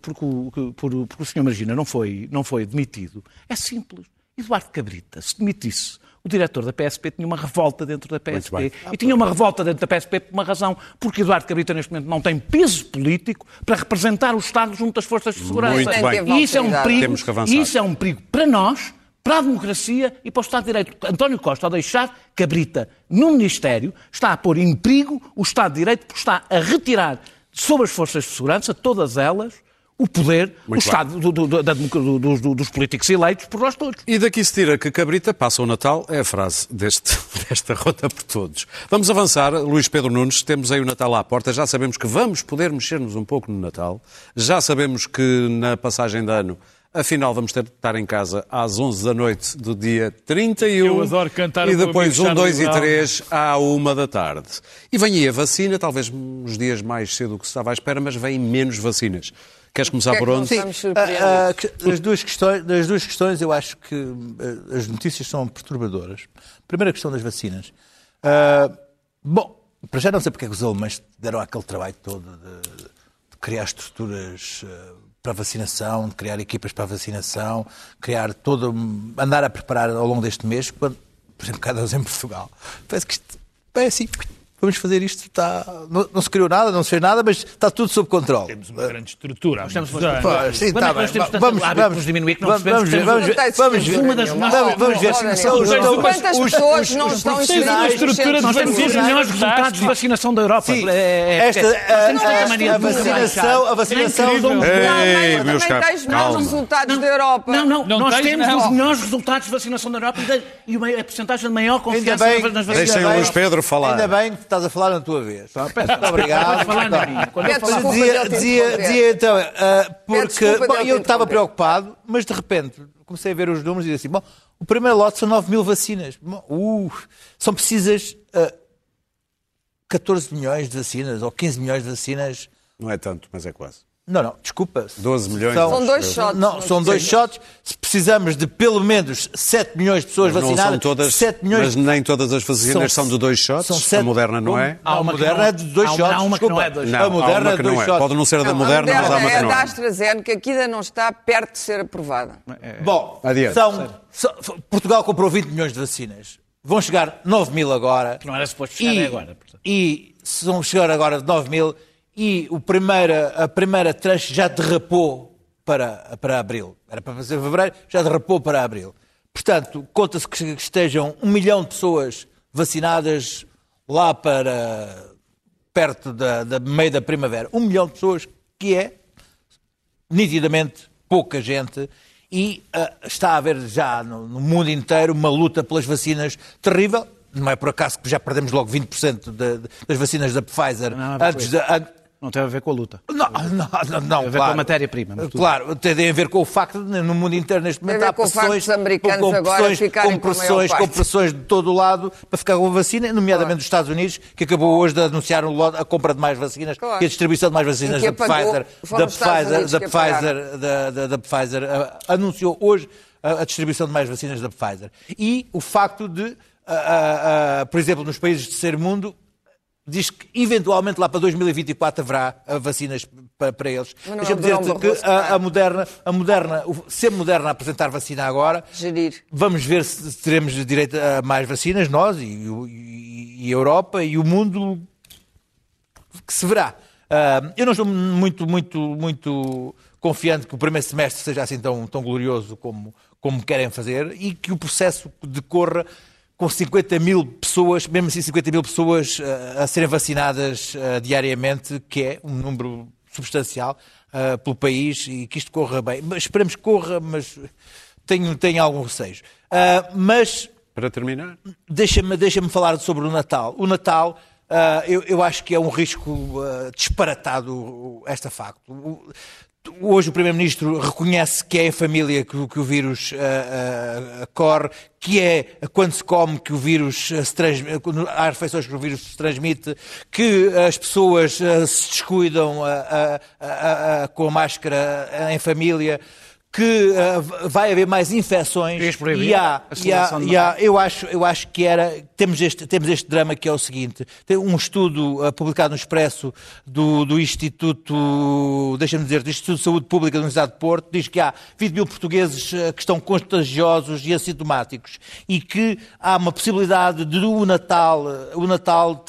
porque o Sr. Margina não foi, não foi demitido é simples. Eduardo Cabrita, se demitisse o diretor da PSP, tinha uma revolta dentro da PSP. E tinha uma revolta dentro da PSP por uma razão. Porque Eduardo Cabrita, neste momento, não tem peso político para representar o Estado junto às forças de segurança. Muito bem. E isso é um perigo. Temos que avançar. E isso é um perigo para nós, para a democracia e para o Estado de Direito. António Costa, ao deixar Cabrita no Ministério, está a pôr em perigo o Estado de Direito porque está a retirar sobre as forças de segurança, todas elas, o poder, Muito o Estado do- do- do- do- do- dos políticos eleitos por nós todos. E daqui se tira que Cabrita passa o Natal, é a frase deste, desta rota por todos. Vamos avançar, Luís Pedro Nunes, temos aí o Natal à porta, já sabemos que vamos poder mexer-nos um pouco no Natal, já sabemos que na passagem de ano, afinal vamos ter de estar em casa às 11 da noite do dia 31. Eu adoro cantar E depois amigo 1, 2 e Charlie 3 à 1 da tarde. E vem aí a vacina, talvez uns dias mais cedo do que se estava à espera, mas vem menos vacinas. Queres começar que é por que onde? surpreendidos? Ah, ah, que- das, duas questões, das duas questões, eu acho que ah, as notícias são perturbadoras. Primeira questão das vacinas. Ah, bom, para já não sei porque é que os alemães deram aquele trabalho todo de, de criar estruturas ah, para vacinação, de criar equipas para vacinação, criar todo. andar a preparar ao longo deste mês, quando, por exemplo, cada vez em Portugal. Parece que isto é assim. Vamos fazer isto, está, não, não se criou nada, não se fez nada, mas está tudo sob controle. Temos uma grande estrutura. Nós temos uma. Pois, sim, Quando tá é bem. Vamos, vamos, nos diminuir que não vamos, vamos que ver, vamos vamos ver. Uma das Vamos, vamos ver. Ora, São os- Quantas pessoas não estão nos estrutura Nós temos os melhores resultados de vacinação da Europa. Sim, É- é- esta, é- a, vacinação, a vacinação Ei, meus também caros, tens maus resultados da Europa. Não, não, nós temos os melhores resultados de vacinação da Europa e a porcentagem de maior confiança nas vacinas. Deixem o Luís Pedro falar. Ainda bem que estás a falar na tua vez. Muito obrigado. Falar na minha. Quando eu Peço falar- Dizia, dizia, dizia então, ah, porque bom, eu estava preocupado, mas de repente comecei a ver os números e disse assim: bom, o primeiro lote são 9 mil vacinas. Uh, são precisas ah, 14 milhões de vacinas ou 15 milhões de vacinas. Não é tanto, mas é quase. Não, não, desculpa. 12 milhões. São dois shots. Não, são dois shots. Se precisamos de pelo menos 7 milhões de pessoas Não vacinadas, são todas, 7 milhões mas nem todas as vacinas São- são, de dois shots. são a sete- moderna não é? A moderna é de dois shots. há uma que não é dois Não, a moderna é que dois não é. shots. Pode não ser a da moderna, a mas há uma é que não da é. AstraZeneca que ainda não está perto de ser aprovada. Bom, Adiante. são, são- Portugal comprou 20 milhões de vacinas. Vão chegar 9 mil agora. Que não era suposto chegar e, agora, portanto. E se vão chegar agora 9 mil e o primeira, a primeira tranche já derrapou para, para abril. Era para fazer fevereiro, já derrapou para abril. Portanto, conta-se que estejam um milhão de pessoas vacinadas lá para perto da, da meio da primavera. Um milhão de pessoas, que é nitidamente pouca gente e ah, está a haver já no, no mundo inteiro uma luta pelas vacinas terrível. Não é por acaso que já perdemos logo 20% de- de- das vacinas da Pfizer Não, não, antes de. an- Não tem a ver com a luta. Não, não, não, não Tem a ver claro. com a matéria-prima. Claro, tem a ver com o facto de no mundo inteiro neste a momento há pressões, americanos com, com agora pressões, ficarem com a pressões, com pressões de todo o lado para ficar com a vacina, nomeadamente dos Estados Unidos, que acabou hoje de anunciar a compra de mais vacinas Claro. e a distribuição de mais vacinas da Pfizer, da Pfizer, da. Pfizer, da, da, da Pfizer anunciou hoje a, a distribuição de mais vacinas da Pfizer. E o facto de, ah, ah, por exemplo, nos países de terceiro mundo, diz que eventualmente lá para 2024 haverá ah, vacinas para, para eles. Deixa-me dizer-te que a, a Moderna, a Moderna, o- se a Moderna apresentar vacina agora, Gerir. vamos ver se teremos direito a mais vacinas, nós e, e- e a Europa e o mundo que se verá. Ah, eu não estou muito, muito, muito confiante que o primeiro semestre seja assim tão, tão glorioso como, como querem fazer e que o processo decorra com 50 mil pessoas, mesmo assim 50 mil pessoas ah, a serem vacinadas ah, diariamente, que é um número substancial ah, pelo país e que isto corra bem. Mas esperemos que corra, mas tenho, tenho algum receio. Ah, mas Para terminar, Deixa-me deixa falar sobre o Natal. O Natal, ah, eu, eu acho que é um risco disparatado esta facto. O- Hoje o Primeiro-Ministro reconhece que é em família que, que o vírus ah, ah, corre, que é quando se come que o vírus ah, se transmite, há refeições que o vírus se transmite, que as pessoas ah, se descuidam com a máscara em família, que uh, vai haver mais infecções e há, a e há, e há- eu acho eu acho que era temos este temos este drama que é o seguinte tem um estudo uh, publicado no Expresso do, do Instituto deixa-me dizer do Instituto de Saúde Pública da Universidade de Porto diz que há 20 mil portugueses uh, que estão contagiosos e assintomáticos e que há uma possibilidade de o Natal o Natal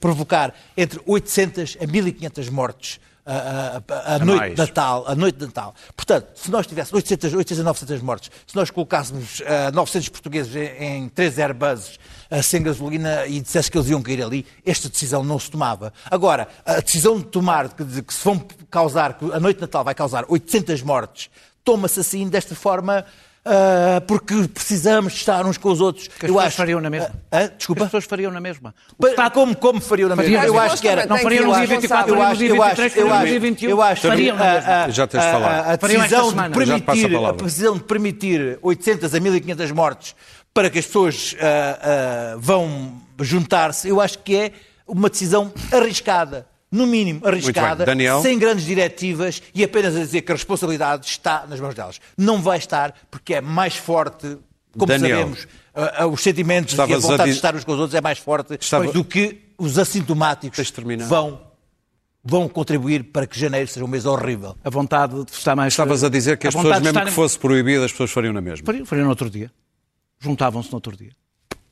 provocar entre 800 a 1500 mortes a, a- a- noite de Natal, a noite de Natal. Portanto, se nós tivéssemos 800, 800 a 900 mortes, se nós colocássemos ah, 900 portugueses em, em três Airbuses ah, sem gasolina e dissesse que eles iam cair ali, esta decisão não se tomava. Agora, a decisão de tomar que, de que se vão causar, que a noite de Natal vai causar 800 mortes, toma-se assim, desta forma, ah, porque precisamos estar uns com os outros. Que as pessoas fariam na mesma. Ah, As desculpa? pessoas fariam na mesma. O Pa- Estado- Como, como fariam na mesma? Fariam. Eu acho que era. Não fariam no dia que ser 24, eu fariam no acho, dia eu 23, acho, eu fariam no acho, dia 21. eu acho Fariam na a- mesma. a- Já tens de a-. A, a decisão de a permitir, a, palavra. decisão de permitir 800 a 1500 mortes para que as pessoas vão juntar-se, eu acho que é uma decisão arriscada. No mínimo, arriscada, Daniel? sem grandes diretivas e apenas a dizer que a responsabilidade está nas mãos delas. Não vai estar porque é mais forte, como Daniel. sabemos, ah, ah, os sentimentos e a Estavas a vontade de estar uns com os outros é mais forte Estava- do que os assintomáticos vão, vão contribuir para que janeiro seja um mês horrível. A vontade de estar mais... Estavas a dizer que as pessoas, vontade mesmo estarem- que fosse proibido, as pessoas fariam na mesma. Fariam, fariam no outro dia. Juntavam-se no outro dia.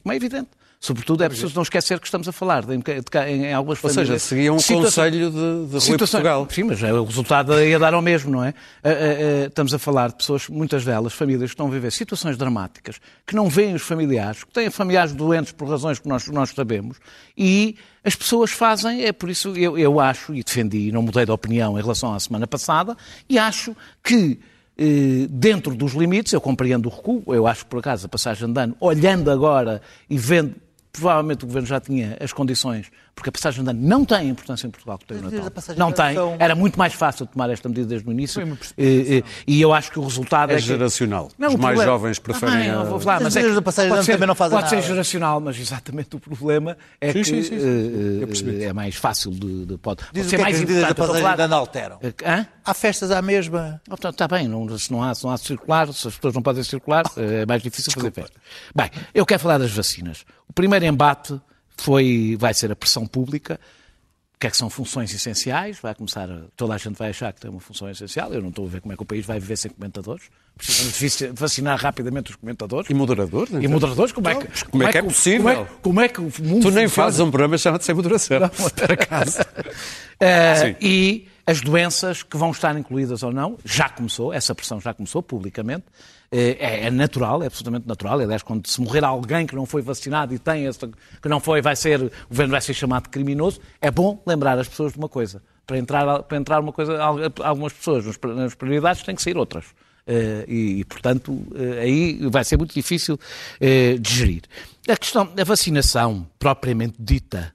Como é evidente. Sobretudo é preciso não esquecer que estamos a falar de, em, em algumas Ou seja, seguiam um conselho de, de Rui Portugal. Sim, mas é, o resultado ia dar ao mesmo, não é? Ah, ah, ah, Estamos a falar de pessoas, muitas delas, famílias que estão a viver situações dramáticas, que não veem os familiares, que têm familiares doentes por razões que nós, nós sabemos, e as pessoas fazem, é por isso eu, eu acho, e defendi, e não mudei de opinião em relação à semana passada, e acho que eh, dentro dos limites, eu compreendo o recuo, eu acho que por acaso a passagem de ano, olhando agora e vendo, provavelmente o Governo já tinha as condições, porque a passagem de ano não tem a importância em Portugal que tem o Mas Natal. Não tem. são- Era muito mais fácil tomar esta medida desde o início. Eh, eh, E eu acho que o resultado é, É que... geracional. Não, Os o mais problema- jovens preferem Também, a- eu vou falar, As mas é da passagem de pode ser- também não fazem Pode ser nada. geracional, mas exatamente o problema é Sim, que sim, sim, sim. eh, é mais fácil de... de pode, pode ser que é mais as medidas da passagem de ano alteram. Hã? Há festas à mesma. Oh, Está bem, não, se, não há, se não há circular, se as pessoas não podem circular, é mais difícil fazer festa. Bem, eu quero falar das vacinas. O primeiro embate foi, vai ser a pressão pública. O que é que são funções essenciais? Vai começar, a- toda a gente vai achar que tem uma função essencial. Eu não estou a ver como é que o país vai viver sem comentadores. Precisamos vacinar rapidamente os comentadores. E moderador? E moderadores, como é que, como é que é possível? Como é, como é que o mundo Tu nem funciona? fazes um programa chamado Sem Moderação. por acaso. Sim. e as doenças que vão estar incluídas ou não, já começou, essa pressão já começou publicamente, é, é natural, é absolutamente natural. Aliás, quando se morrer alguém que não foi vacinado e tem essa, que não foi, vai ser, o governo vai ser chamado de criminoso, é bom lembrar as pessoas de uma coisa. Para entrar, para entrar uma coisa, algumas pessoas nas- prioridades têm que sair outras. Eh, e, e, portanto, eh, aí vai ser muito difícil eh, de gerir. A questão da vacinação, propriamente dita,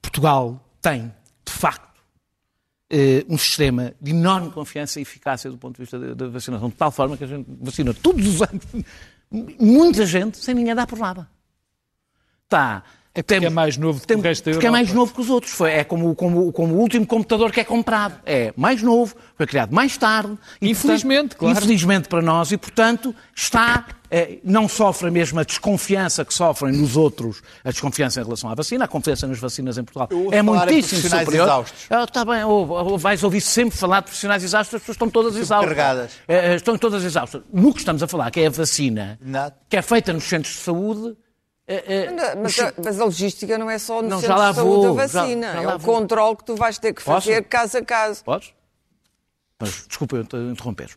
Portugal tem, de facto, um sistema de enorme confiança e eficácia do ponto de vista da, da vacinação, de tal forma que a gente vacina todos os anos muita gente sem ninguém dar por nada. Está. É porque é mais novo que o resto da Porque é Europa. mais novo que os outros. Foi, é como, como, como o último computador que é comprado. É mais novo, foi criado mais tarde. e, Infelizmente, portanto, claro. Infelizmente para nós. E, portanto, está... eh, não sofre a mesma desconfiança que sofrem nos outros, a desconfiança em relação à vacina, a confiança nas vacinas em Portugal é muitíssimo profissionais superior. exaustos. Ah, Está bem, ou, ou vais ouvir sempre falar de profissionais exaustos, as pessoas estão todas exaustas. Eh, eh, Estão todas exaustas. No que estamos a falar, que é a vacina, Nada. que é feita nos centros de saúde, eh, eh, Mas a, mas a logística não é só no Não, centro já de saúde vou, da já- vacina. já é lá o vou. controle que tu vais ter que Posso? fazer caso a caso. Podes? Mas, desculpa eu te interromper.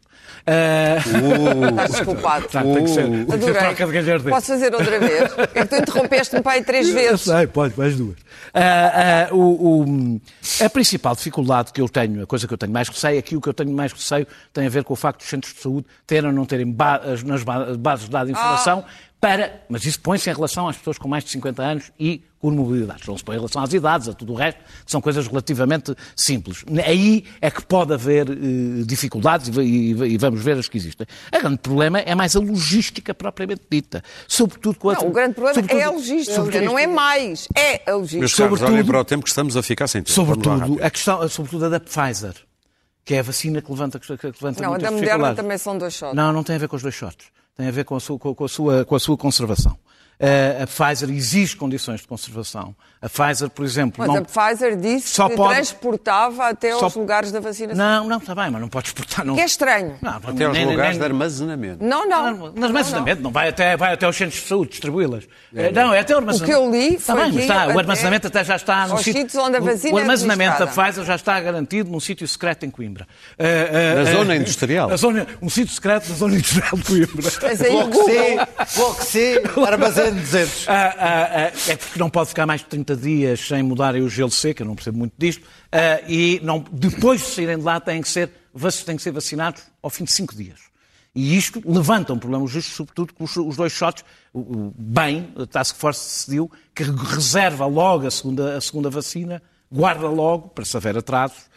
Ah, Estás desculpado. tá, tem que ser, tem que ser troca de. Posso fazer outra vez? É que tu interrompeste-me para aí três vezes. sei, pode, mais duas. Ah, ah, o- o- a principal dificuldade que eu tenho, a coisa que eu tenho mais receio, aqui o que eu tenho mais receio tem a ver com o facto dos centros de saúde terem ou não terem ba- as- nas ba- bases de dados de informação para. Mas isso põe-se em relação às pessoas com mais de 50 anos e com mobilidades. Não se põe em relação às idades, a tudo o resto, que são coisas relativamente simples. Aí é que pode haver eh, dificuldades e, e- e vamos ver as que existem. O grande problema é mais a logística propriamente dita. Sobretudo com a. Não, o grande problema sobretudo- é a logística, sobretudo- não é mais. É a Meus logística. caros, olhem Sobretudo- para o tempo que estamos a ficar sem tempo. Sobretudo, a questão, sobretudo a da Pfizer. que é a vacina que levanta, que levanta Não, a da Moderna também são dois shots. Não, não tem a ver com os dois shots. Tem a ver com a sua, com a sua, com a sua conservação. Eh, a Pfizer exige condições de conservação. A Pfizer, por exemplo, Mas não... a Pfizer disse Só que pode- transportava até Só- aos lugares da vacinação. Não, não, está bem, mas não pode exportar. Não, Que é estranho. não, Até aos nem- lugares nem- de armazenamento. Não, não. Não, mas armazenamento não, vai, até, vai até aos centros de saúde distribuí-las. Eh, não, é até o armazenamento. O que eu li Está bem, mas está, o armazenamento até já está no sítio. sítios onde a o- vacina O é armazenamento da administrada. Pfizer já está garantido num sítio secreto em Coimbra. Eh, eh, Na eh, zona industrial. na zona- um sítio secreto na zona industrial de Coimbra. Mas aí o Bloco Google, C, Bloco C, armazém 200. Ah, ah, ah, é porque não pode ficar mais de 30 dias sem mudarem o gelo seco, eu não percebo muito disto, ah, e não, depois de saírem de lá têm que, ser, têm que ser vacinados ao fim de 5 dias. E isto levanta um problema justo, sobretudo com os, dois shots. O, bem, a Task Force decidiu que reserva logo a segunda, a segunda vacina, guarda logo, para se haver atrasos.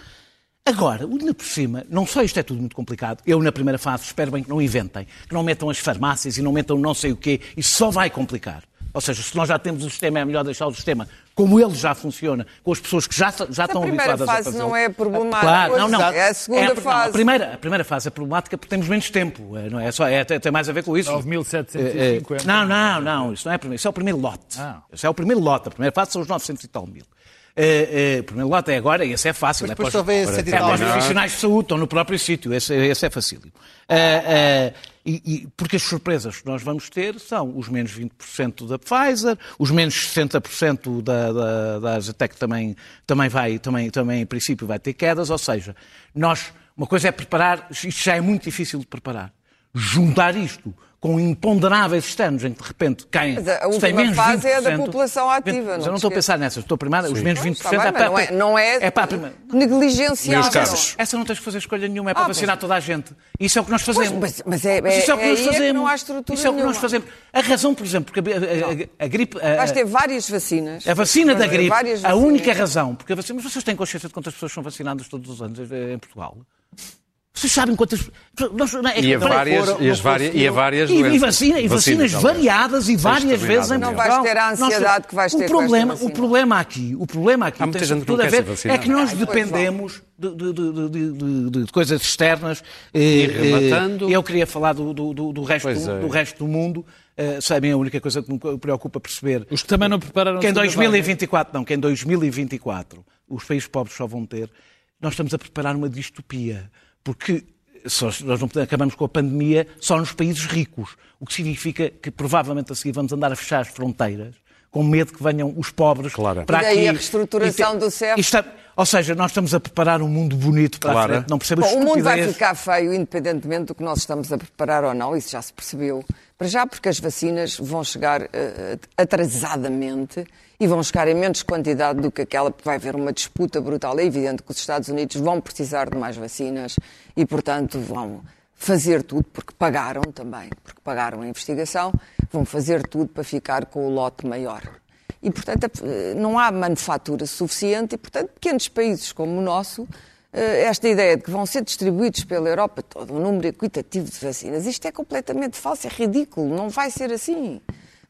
Agora, ainda por cima, não só isto é tudo muito complicado, eu na primeira fase espero bem que não inventem, que não metam as farmácias e não metam não sei o quê, isso só vai complicar. Ou seja, se nós já temos o sistema, é melhor deixar o sistema como ele já funciona, com as pessoas que já, já estão primeira habituadas fase a fazer. não é problemática. Claro, não, não. é a segunda não, fase. a, primeira, a primeira fase é problemática porque temos menos tempo, é, não é? Só, é, tem, mais a ver com isso. 9.750. Não, não, não, isso não é o primeiro, isso é o primeiro lote. Ah. Isso é o primeiro lote, a primeira fase são os 900 e tal mil. Eh, eh, o primeiro lote é agora e esse é fácil. Mas é depois para os- é para profissionais de saúde, estão no próprio sítio, esse, esse é facílimo. Eh, eh, e, e- porque as surpresas que nós vamos ter são os menos 20% da Pfizer, os menos 60% da, da, da Aztec também, também vai, também, também em princípio vai ter quedas, ou seja, nós, uma coisa é preparar, isto já é muito difícil de preparar. Juntar isto com imponderáveis externos em que de repente caem. Mas a se tem menos fase é a da 20%, população ativa, Mas não eu não estou a pensar nessas, estou a primeiro, os menos 20% Está bem, é para. não é, não é, é para a primeira. negligenciável. Meus casos. Essa não tens que fazer escolha nenhuma, é para Ah, vacinar pois. toda a gente. Isso é o que nós Pois, fazemos. mas- mas é- Mas isso é o que é nós aí é que fazemos. não há estrutura Isso é o que nós fazemos. A razão, por exemplo, porque a, a- a- a gripe. a- Vais ter várias vacinas. a vacina da gripe, a única razão, porque a vacina, mas vocês têm consciência de quantas pessoas são vacinadas todos os anos em Portugal? Vocês sabem quantas. Nós, não é E a várias, foram- e as não várias, e a várias e, e, doenças. vacina, e vacinas, talvez. variadas e várias vezes em Não Portugal. vais ter a ansiedade Nós- que vais o ter com problema, esta O problema aqui, o problema aqui tem tudo não a ver, é que nós dependemos de, de- de- de- de- de- de coisas externas. eh, E rematando- eh, Eu queria falar do, do- do- do resto, é. do resto do mundo. Eh, sabem, a única coisa que me preocupa perceber Os que também não prepararam que em segunda 2024, não, que em 2024 os países pobres só vão ter, nós estamos a preparar uma distopia, porque só- nós não acabamos com a pandemia só nos países ricos, o que significa que provavelmente a seguir vamos andar a fechar as fronteiras com medo que venham os pobres Claro. para E daí aqui. a reestruturação E do CEF. está- ou seja, nós estamos a preparar um mundo bonito para Claro. a frente, não Bom, o mundo vai ficar feio, independentemente do que nós estamos a preparar ou não, isso já se percebeu. Para já, porque as vacinas vão chegar eh, atrasadamente e vão chegar em menos quantidade do que aquela, porque vai haver uma disputa brutal. É evidente que os Estados Unidos vão precisar de mais vacinas e, portanto, vão fazer tudo, porque pagaram também, porque pagaram a investigação, vão fazer tudo para ficar com o lote maior. E, portanto, eh, não há manufatura suficiente e, portanto, pequenos países como o nosso, esta ideia de que vão ser distribuídos pela Europa todo um número equitativo de vacinas, isto é completamente falso, é ridículo, não vai ser assim.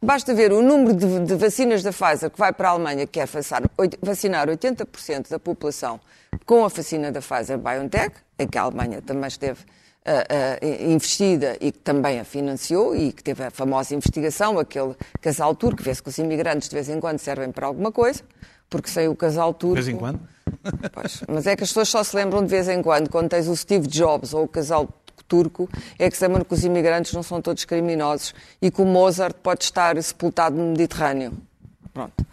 Basta ver o número de, de vacinas da Pfizer que vai para a Alemanha, que quer vacinar, oit- vacinar 80% da população com a vacina da Pfizer-BioNTech, em que a Alemanha também esteve ah, ah, investida e que também a financiou e que teve a famosa investigação, aquele casal turco, vê-se que os imigrantes de vez em quando servem para alguma coisa, porque sem o casal turco... De vez em quando? Pois, mas é que as pessoas só se lembram de vez em quando, quando tens o Steve Jobs ou o casal turco, é que se lembram que os imigrantes não são todos criminosos e que o Mozart pode estar sepultado no Mediterrâneo. Pronto.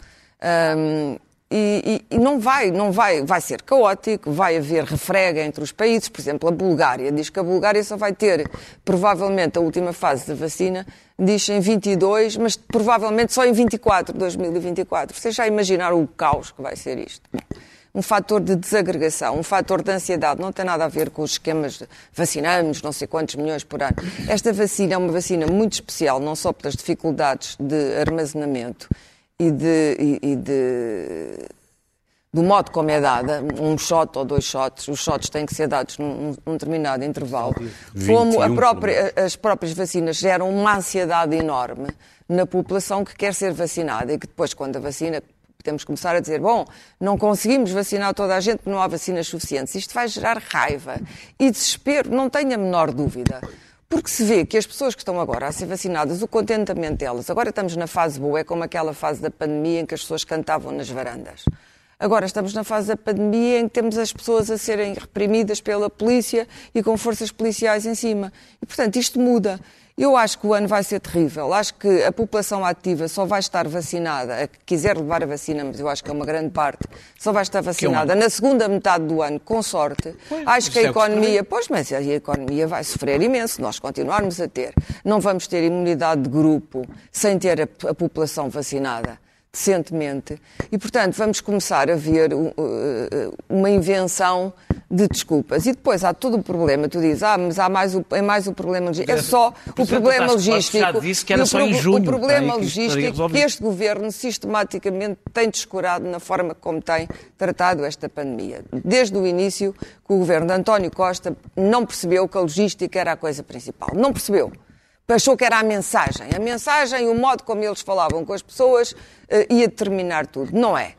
Hum, e, e- e não vai, não vai, vai ser caótico, vai haver refrega entre os países. Por exemplo, a Bulgária diz que a Bulgária só vai ter provavelmente a última fase da vacina, diz em 22, mas provavelmente só em 24, 2024. Vocês já imaginaram o caos que vai ser isto? Um fator de desagregação, um fator de ansiedade, não tem nada a ver com os esquemas de vacinamos não sei quantos milhões por ano. Esta vacina é uma vacina muito especial, não só pelas dificuldades de armazenamento e de, e- e de do modo como é dada, um shot ou dois shots, os shots têm que ser dados num, num determinado intervalo, como a 21 própria- as próprias vacinas geram uma ansiedade enorme na população que quer ser vacinada e que depois, quando a vacina Temos começar a dizer, bom, não conseguimos vacinar toda a gente porque não há vacinas suficientes. Isto vai gerar raiva e desespero, não tenho a menor dúvida. Porque se vê que as pessoas que estão agora a ser vacinadas, o contentamento delas, agora estamos na fase boa, é como aquela fase da pandemia em que as pessoas cantavam nas varandas. Agora estamos na fase da pandemia em que temos as pessoas a serem reprimidas pela polícia e com forças policiais em cima. E, portanto, isto muda. Eu acho que o ano vai ser terrível. Acho que a população ativa só vai estar vacinada, a que quiser levar a vacina, mas eu acho que é uma grande parte, só vai estar vacinada na segunda metade do ano, com sorte. Pois, acho que a é economia, pois, mas a economia vai sofrer imenso nós continuarmos a ter. Não vamos ter imunidade de grupo sem ter a, a população vacinada decentemente. E, portanto, vamos começar a ver uh, uh, uma invenção de desculpas. E depois há todo o problema. Tu dizes, ah, mas há mais o, é mais o problema logístico. É só o Presidente problema logístico. já disse que era o só em junho, O problema logístico que este governo sistematicamente tem descurado na forma como tem tratado esta pandemia. Desde o início, que o governo de António Costa não percebeu que a logística era a coisa principal. Não percebeu achou que era a mensagem. A mensagem, o modo como eles falavam com as pessoas eh, ia determinar tudo. Não é.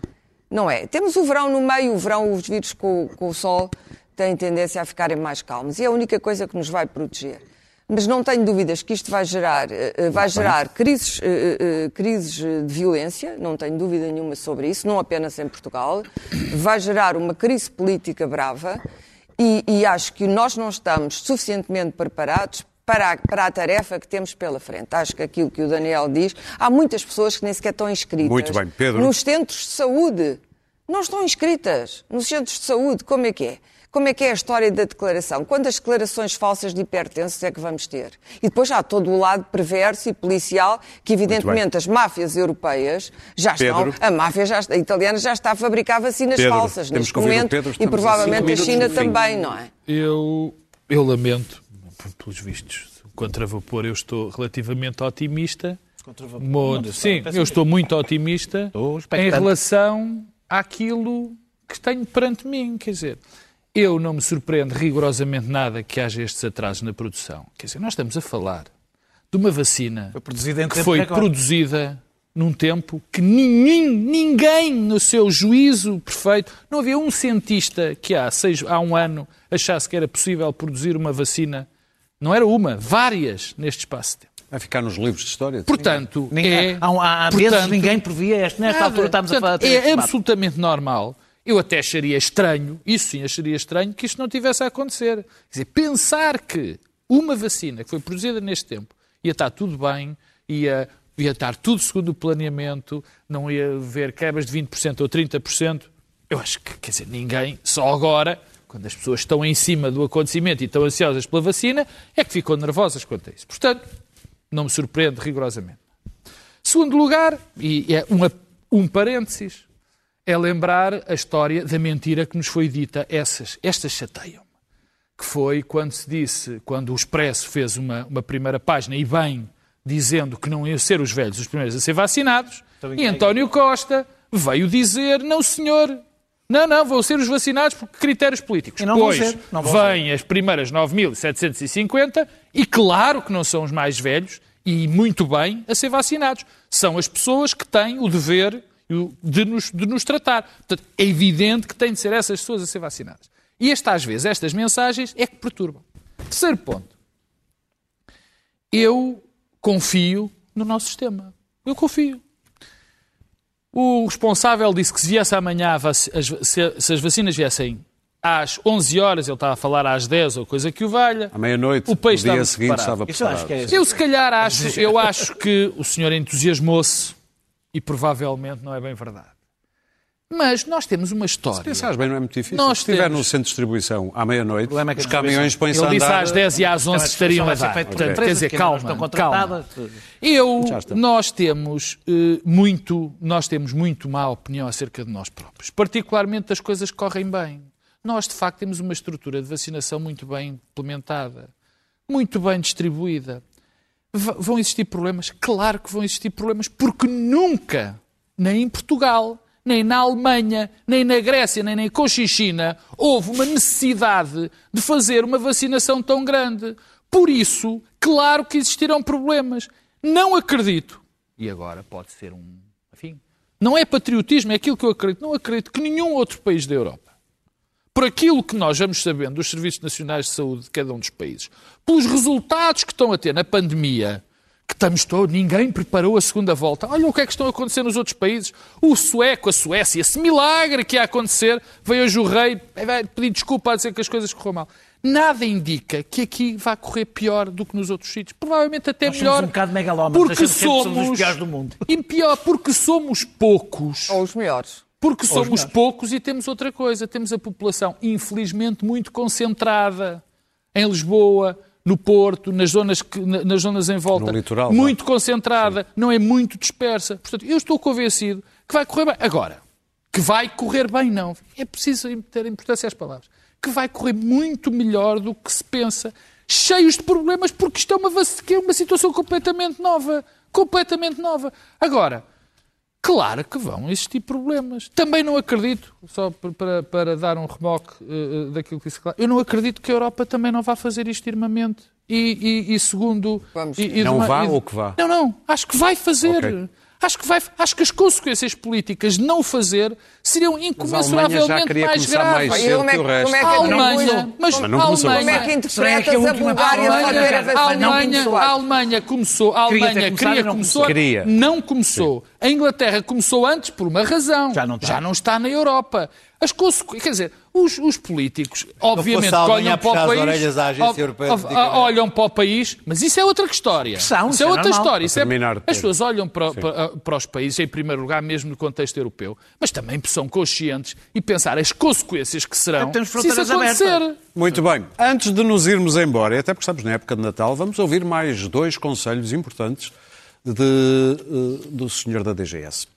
Não é. Temos o verão no meio, o verão, os vírus com, com o sol têm tendência a ficarem mais calmos. E é a única coisa que nos vai proteger. Mas não tenho dúvidas que isto vai gerar, eh, eh, vai gerar crises, crises de violência, não tenho dúvida nenhuma sobre isso, não apenas em Portugal. Vai gerar uma crise política brava e, e acho que nós não estamos suficientemente preparados para a, para a tarefa que temos pela frente. Acho que aquilo que o Daniel diz, há muitas pessoas que nem sequer estão inscritas. Muito bem, Pedro. Nos centros de saúde. Não estão inscritas. Nos centros de saúde, como é que é? Como é que é a história da declaração? Quantas declarações falsas de hipertensos é que vamos ter? E depois há todo o lado perverso e policial que, evidentemente, as máfias europeias já Pedro. estão. A máfia já está, a italiana já está a fabricar vacinas Pedro, falsas temos neste momento Pedro, e provavelmente a China também, não é? Eu, eu lamento, pelos vistos, contra vapor eu estou relativamente otimista. Contra vapor. Sim, eu estou muito otimista Estou em relação àquilo que tenho perante mim. Quer dizer, eu não me surpreende rigorosamente nada que haja estes atrasos na produção. Quer dizer, nós estamos a falar de uma vacina Foi que foi produzida num tempo que ninguém, ninguém no seu juízo perfeito, não havia um cientista que há, seis, há um ano achasse que era possível produzir uma vacina. Não era uma, várias neste espaço de tempo. Vai ficar nos livros de história. Portanto, Ninguém- é, há, há, portanto, ninguém previa este. Nesta Nada. altura estamos a Portanto, falar de É absolutamente normal. Eu até acharia estranho, isso sim acharia estranho, que isto não tivesse a acontecer. Quer dizer, pensar que uma vacina que foi produzida neste tempo ia estar tudo bem, ia, ia estar tudo segundo o planeamento, não ia haver quebras de 20% ou 30%, eu acho que, quer dizer, ninguém, só agora, quando as pessoas estão em cima do acontecimento e estão ansiosas pela vacina, é que ficam nervosas quanto a isso. Portanto, não me surpreende rigorosamente. Segundo lugar, e é uma, um parênteses, é lembrar a história da mentira que nos foi dita. Essas, estas chateiam que foi quando se disse, quando o Expresso fez uma, uma primeira página e bem dizendo que não iam ser os velhos os primeiros a ser vacinados, e António Costa veio dizer, não senhor, não, não, vão ser os vacinados por critérios políticos. E não vão pois ser, não vão vêm as primeiras 9.750 e claro que não são os mais velhos e muito bem a ser vacinados. São as pessoas que têm o dever de nos, de nos tratar. Portanto, é evidente que têm de ser essas pessoas a ser vacinadas. E esta, às vezes, estas mensagens é que perturbam. Terceiro ponto. Eu confio no nosso sistema. Eu confio. O responsável disse que se viesse amanhã, se, as vacinas viessem às 11 horas, ele estava a falar às 10 ou coisa que o valha. À meia-noite, O no país dia estava seguinte, preparado. estava eu acho preparado. que é Eu se calhar acho, eu acho que o senhor entusiasmou-se e provavelmente não é bem verdade. Mas nós temos uma história. Se pensares bem, não é muito difícil. Nós Se estiver temos- no centro de distribuição à meia-noite, problema é que os a caminhões põem-se a Ele disse andar... às 10 e às 11 estariam a dar. feito Portanto, quer dizer, calma, estão calma. contratadas. Eu, nós temos eh, muito, nós temos muito má opinião acerca de nós próprios, particularmente das coisas que correm bem. Nós, de facto, temos uma estrutura de vacinação muito bem implementada, muito bem distribuída. V- vão existir problemas? Claro que vão existir problemas, porque nunca, nem em Portugal, nem na Alemanha, nem na Grécia, nem na Cochichina, houve uma necessidade de fazer uma vacinação tão grande. Por isso, claro que existirão problemas. Não acredito. E agora pode ser um, enfim, Não é patriotismo, é aquilo que eu acredito. Não acredito que nenhum outro país da Europa, por aquilo que nós vamos sabendo dos serviços nacionais de saúde de cada um dos países, pelos resultados que estão a ter na pandemia, que estamos todos, ninguém preparou a segunda volta. Olha o que é que estão a acontecer nos outros países. O sueco, a Suécia, esse milagre que ia acontecer, veio hoje o rei pedir desculpa a dizer que as coisas correram mal. Nada indica que aqui vai correr pior do que nos outros sítios. Provavelmente até Nós somos melhor. um bocado megalómanos, porque somos somos os piores do mundo. E pior, porque somos poucos. Ou os melhores. Porque somos poucos e temos outra coisa. Temos a população, infelizmente, muito concentrada em Lisboa, no Porto, nas zonas, que, na- nas zonas em volta. Litoral, Muito concentrada, não é muito dispersa. Portanto, eu estou convencido que vai correr bem. Agora, que vai correr bem, não. É preciso ter importância às palavras. Que vai correr muito melhor do que se pensa. Cheios de problemas, porque isto é uma, é uma situação completamente nova. Completamente nova. Agora, Claro que vão existir problemas. Também não acredito, só para, para dar um remoque eh, daquilo que disse claro, eu não acredito que a Europa também não vá fazer isto irmamente. E, e- e segundo. Vamos e- e Não uma- vá e ou que vá? Não, não. Acho que vai fazer. Ok. Acho que, vai, acho que as consequências políticas de não fazer seriam Alemanha já incomensuravelmente queria mais começar graves. mais cedo é, que o resto. é A Alemanha, mas, Mas não a começou. Como é que a interpretas a última Bulgária a a Alemanha, a Alemanha começou, a Alemanha queria não começou, não começou. A Inglaterra começou antes por uma razão. Já não está. Já não está na Europa. As consequ... Quer dizer, os, os políticos, obviamente, a olham a para o país, olham para o país, mas isso é outra história. Pressão, isso isso é é outra normal. história. Isso é- As pessoas olham para, para- para os países, em primeiro lugar, mesmo no contexto europeu, mas também são conscientes e pensar as consequências que serão Temos se isso fronteiras acontecer. abertas. Muito bem. Antes de nos irmos embora, e até porque estamos na época de Natal, vamos ouvir mais dois conselhos importantes de, do senhor da DGS.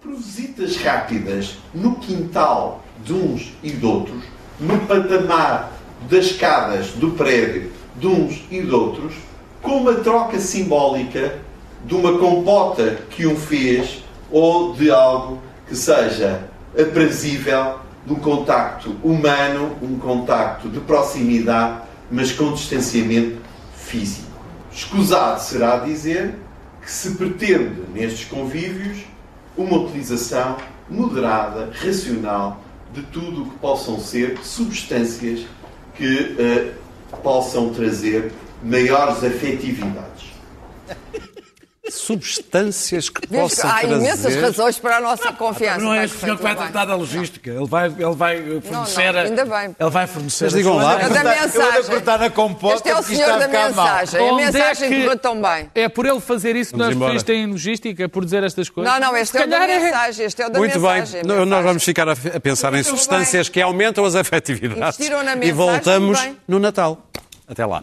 por visitas rápidas no quintal de uns e de outros, no patamar das escadas do prédio de uns e de outros, com uma troca simbólica de uma compota que um fez ou de algo que seja aprazível, de um contacto humano, um contacto de proximidade, mas com distanciamento físico. Escusado será dizer que se pretende nestes convívios uma utilização moderada, racional, de tudo o que possam ser substâncias que eh, possam trazer maiores afetividades. Substâncias que Vês que possam há imensas trazer... razões para a nossa confiança. Não é Vais este senhor que vai tratar da logística. Ele vai, ele vai fornecer. não, a- ainda bem. Ele vai fornecer. Mas digam lá. É da Eu ando a mensagem. cortar na compota Este é o porque isto senhor está da a ficar mal. mensagem. A é mensagem que- correu tão bem. É por ele fazer isso que nós precisamos em logística, por dizer estas coisas. Não, não, este é o da é- mensagem. Este é o da Muito mensagem. bem, nós vamos ficar a, pensar em substâncias que aumentam as afetividades. E voltamos no Natal. Até lá.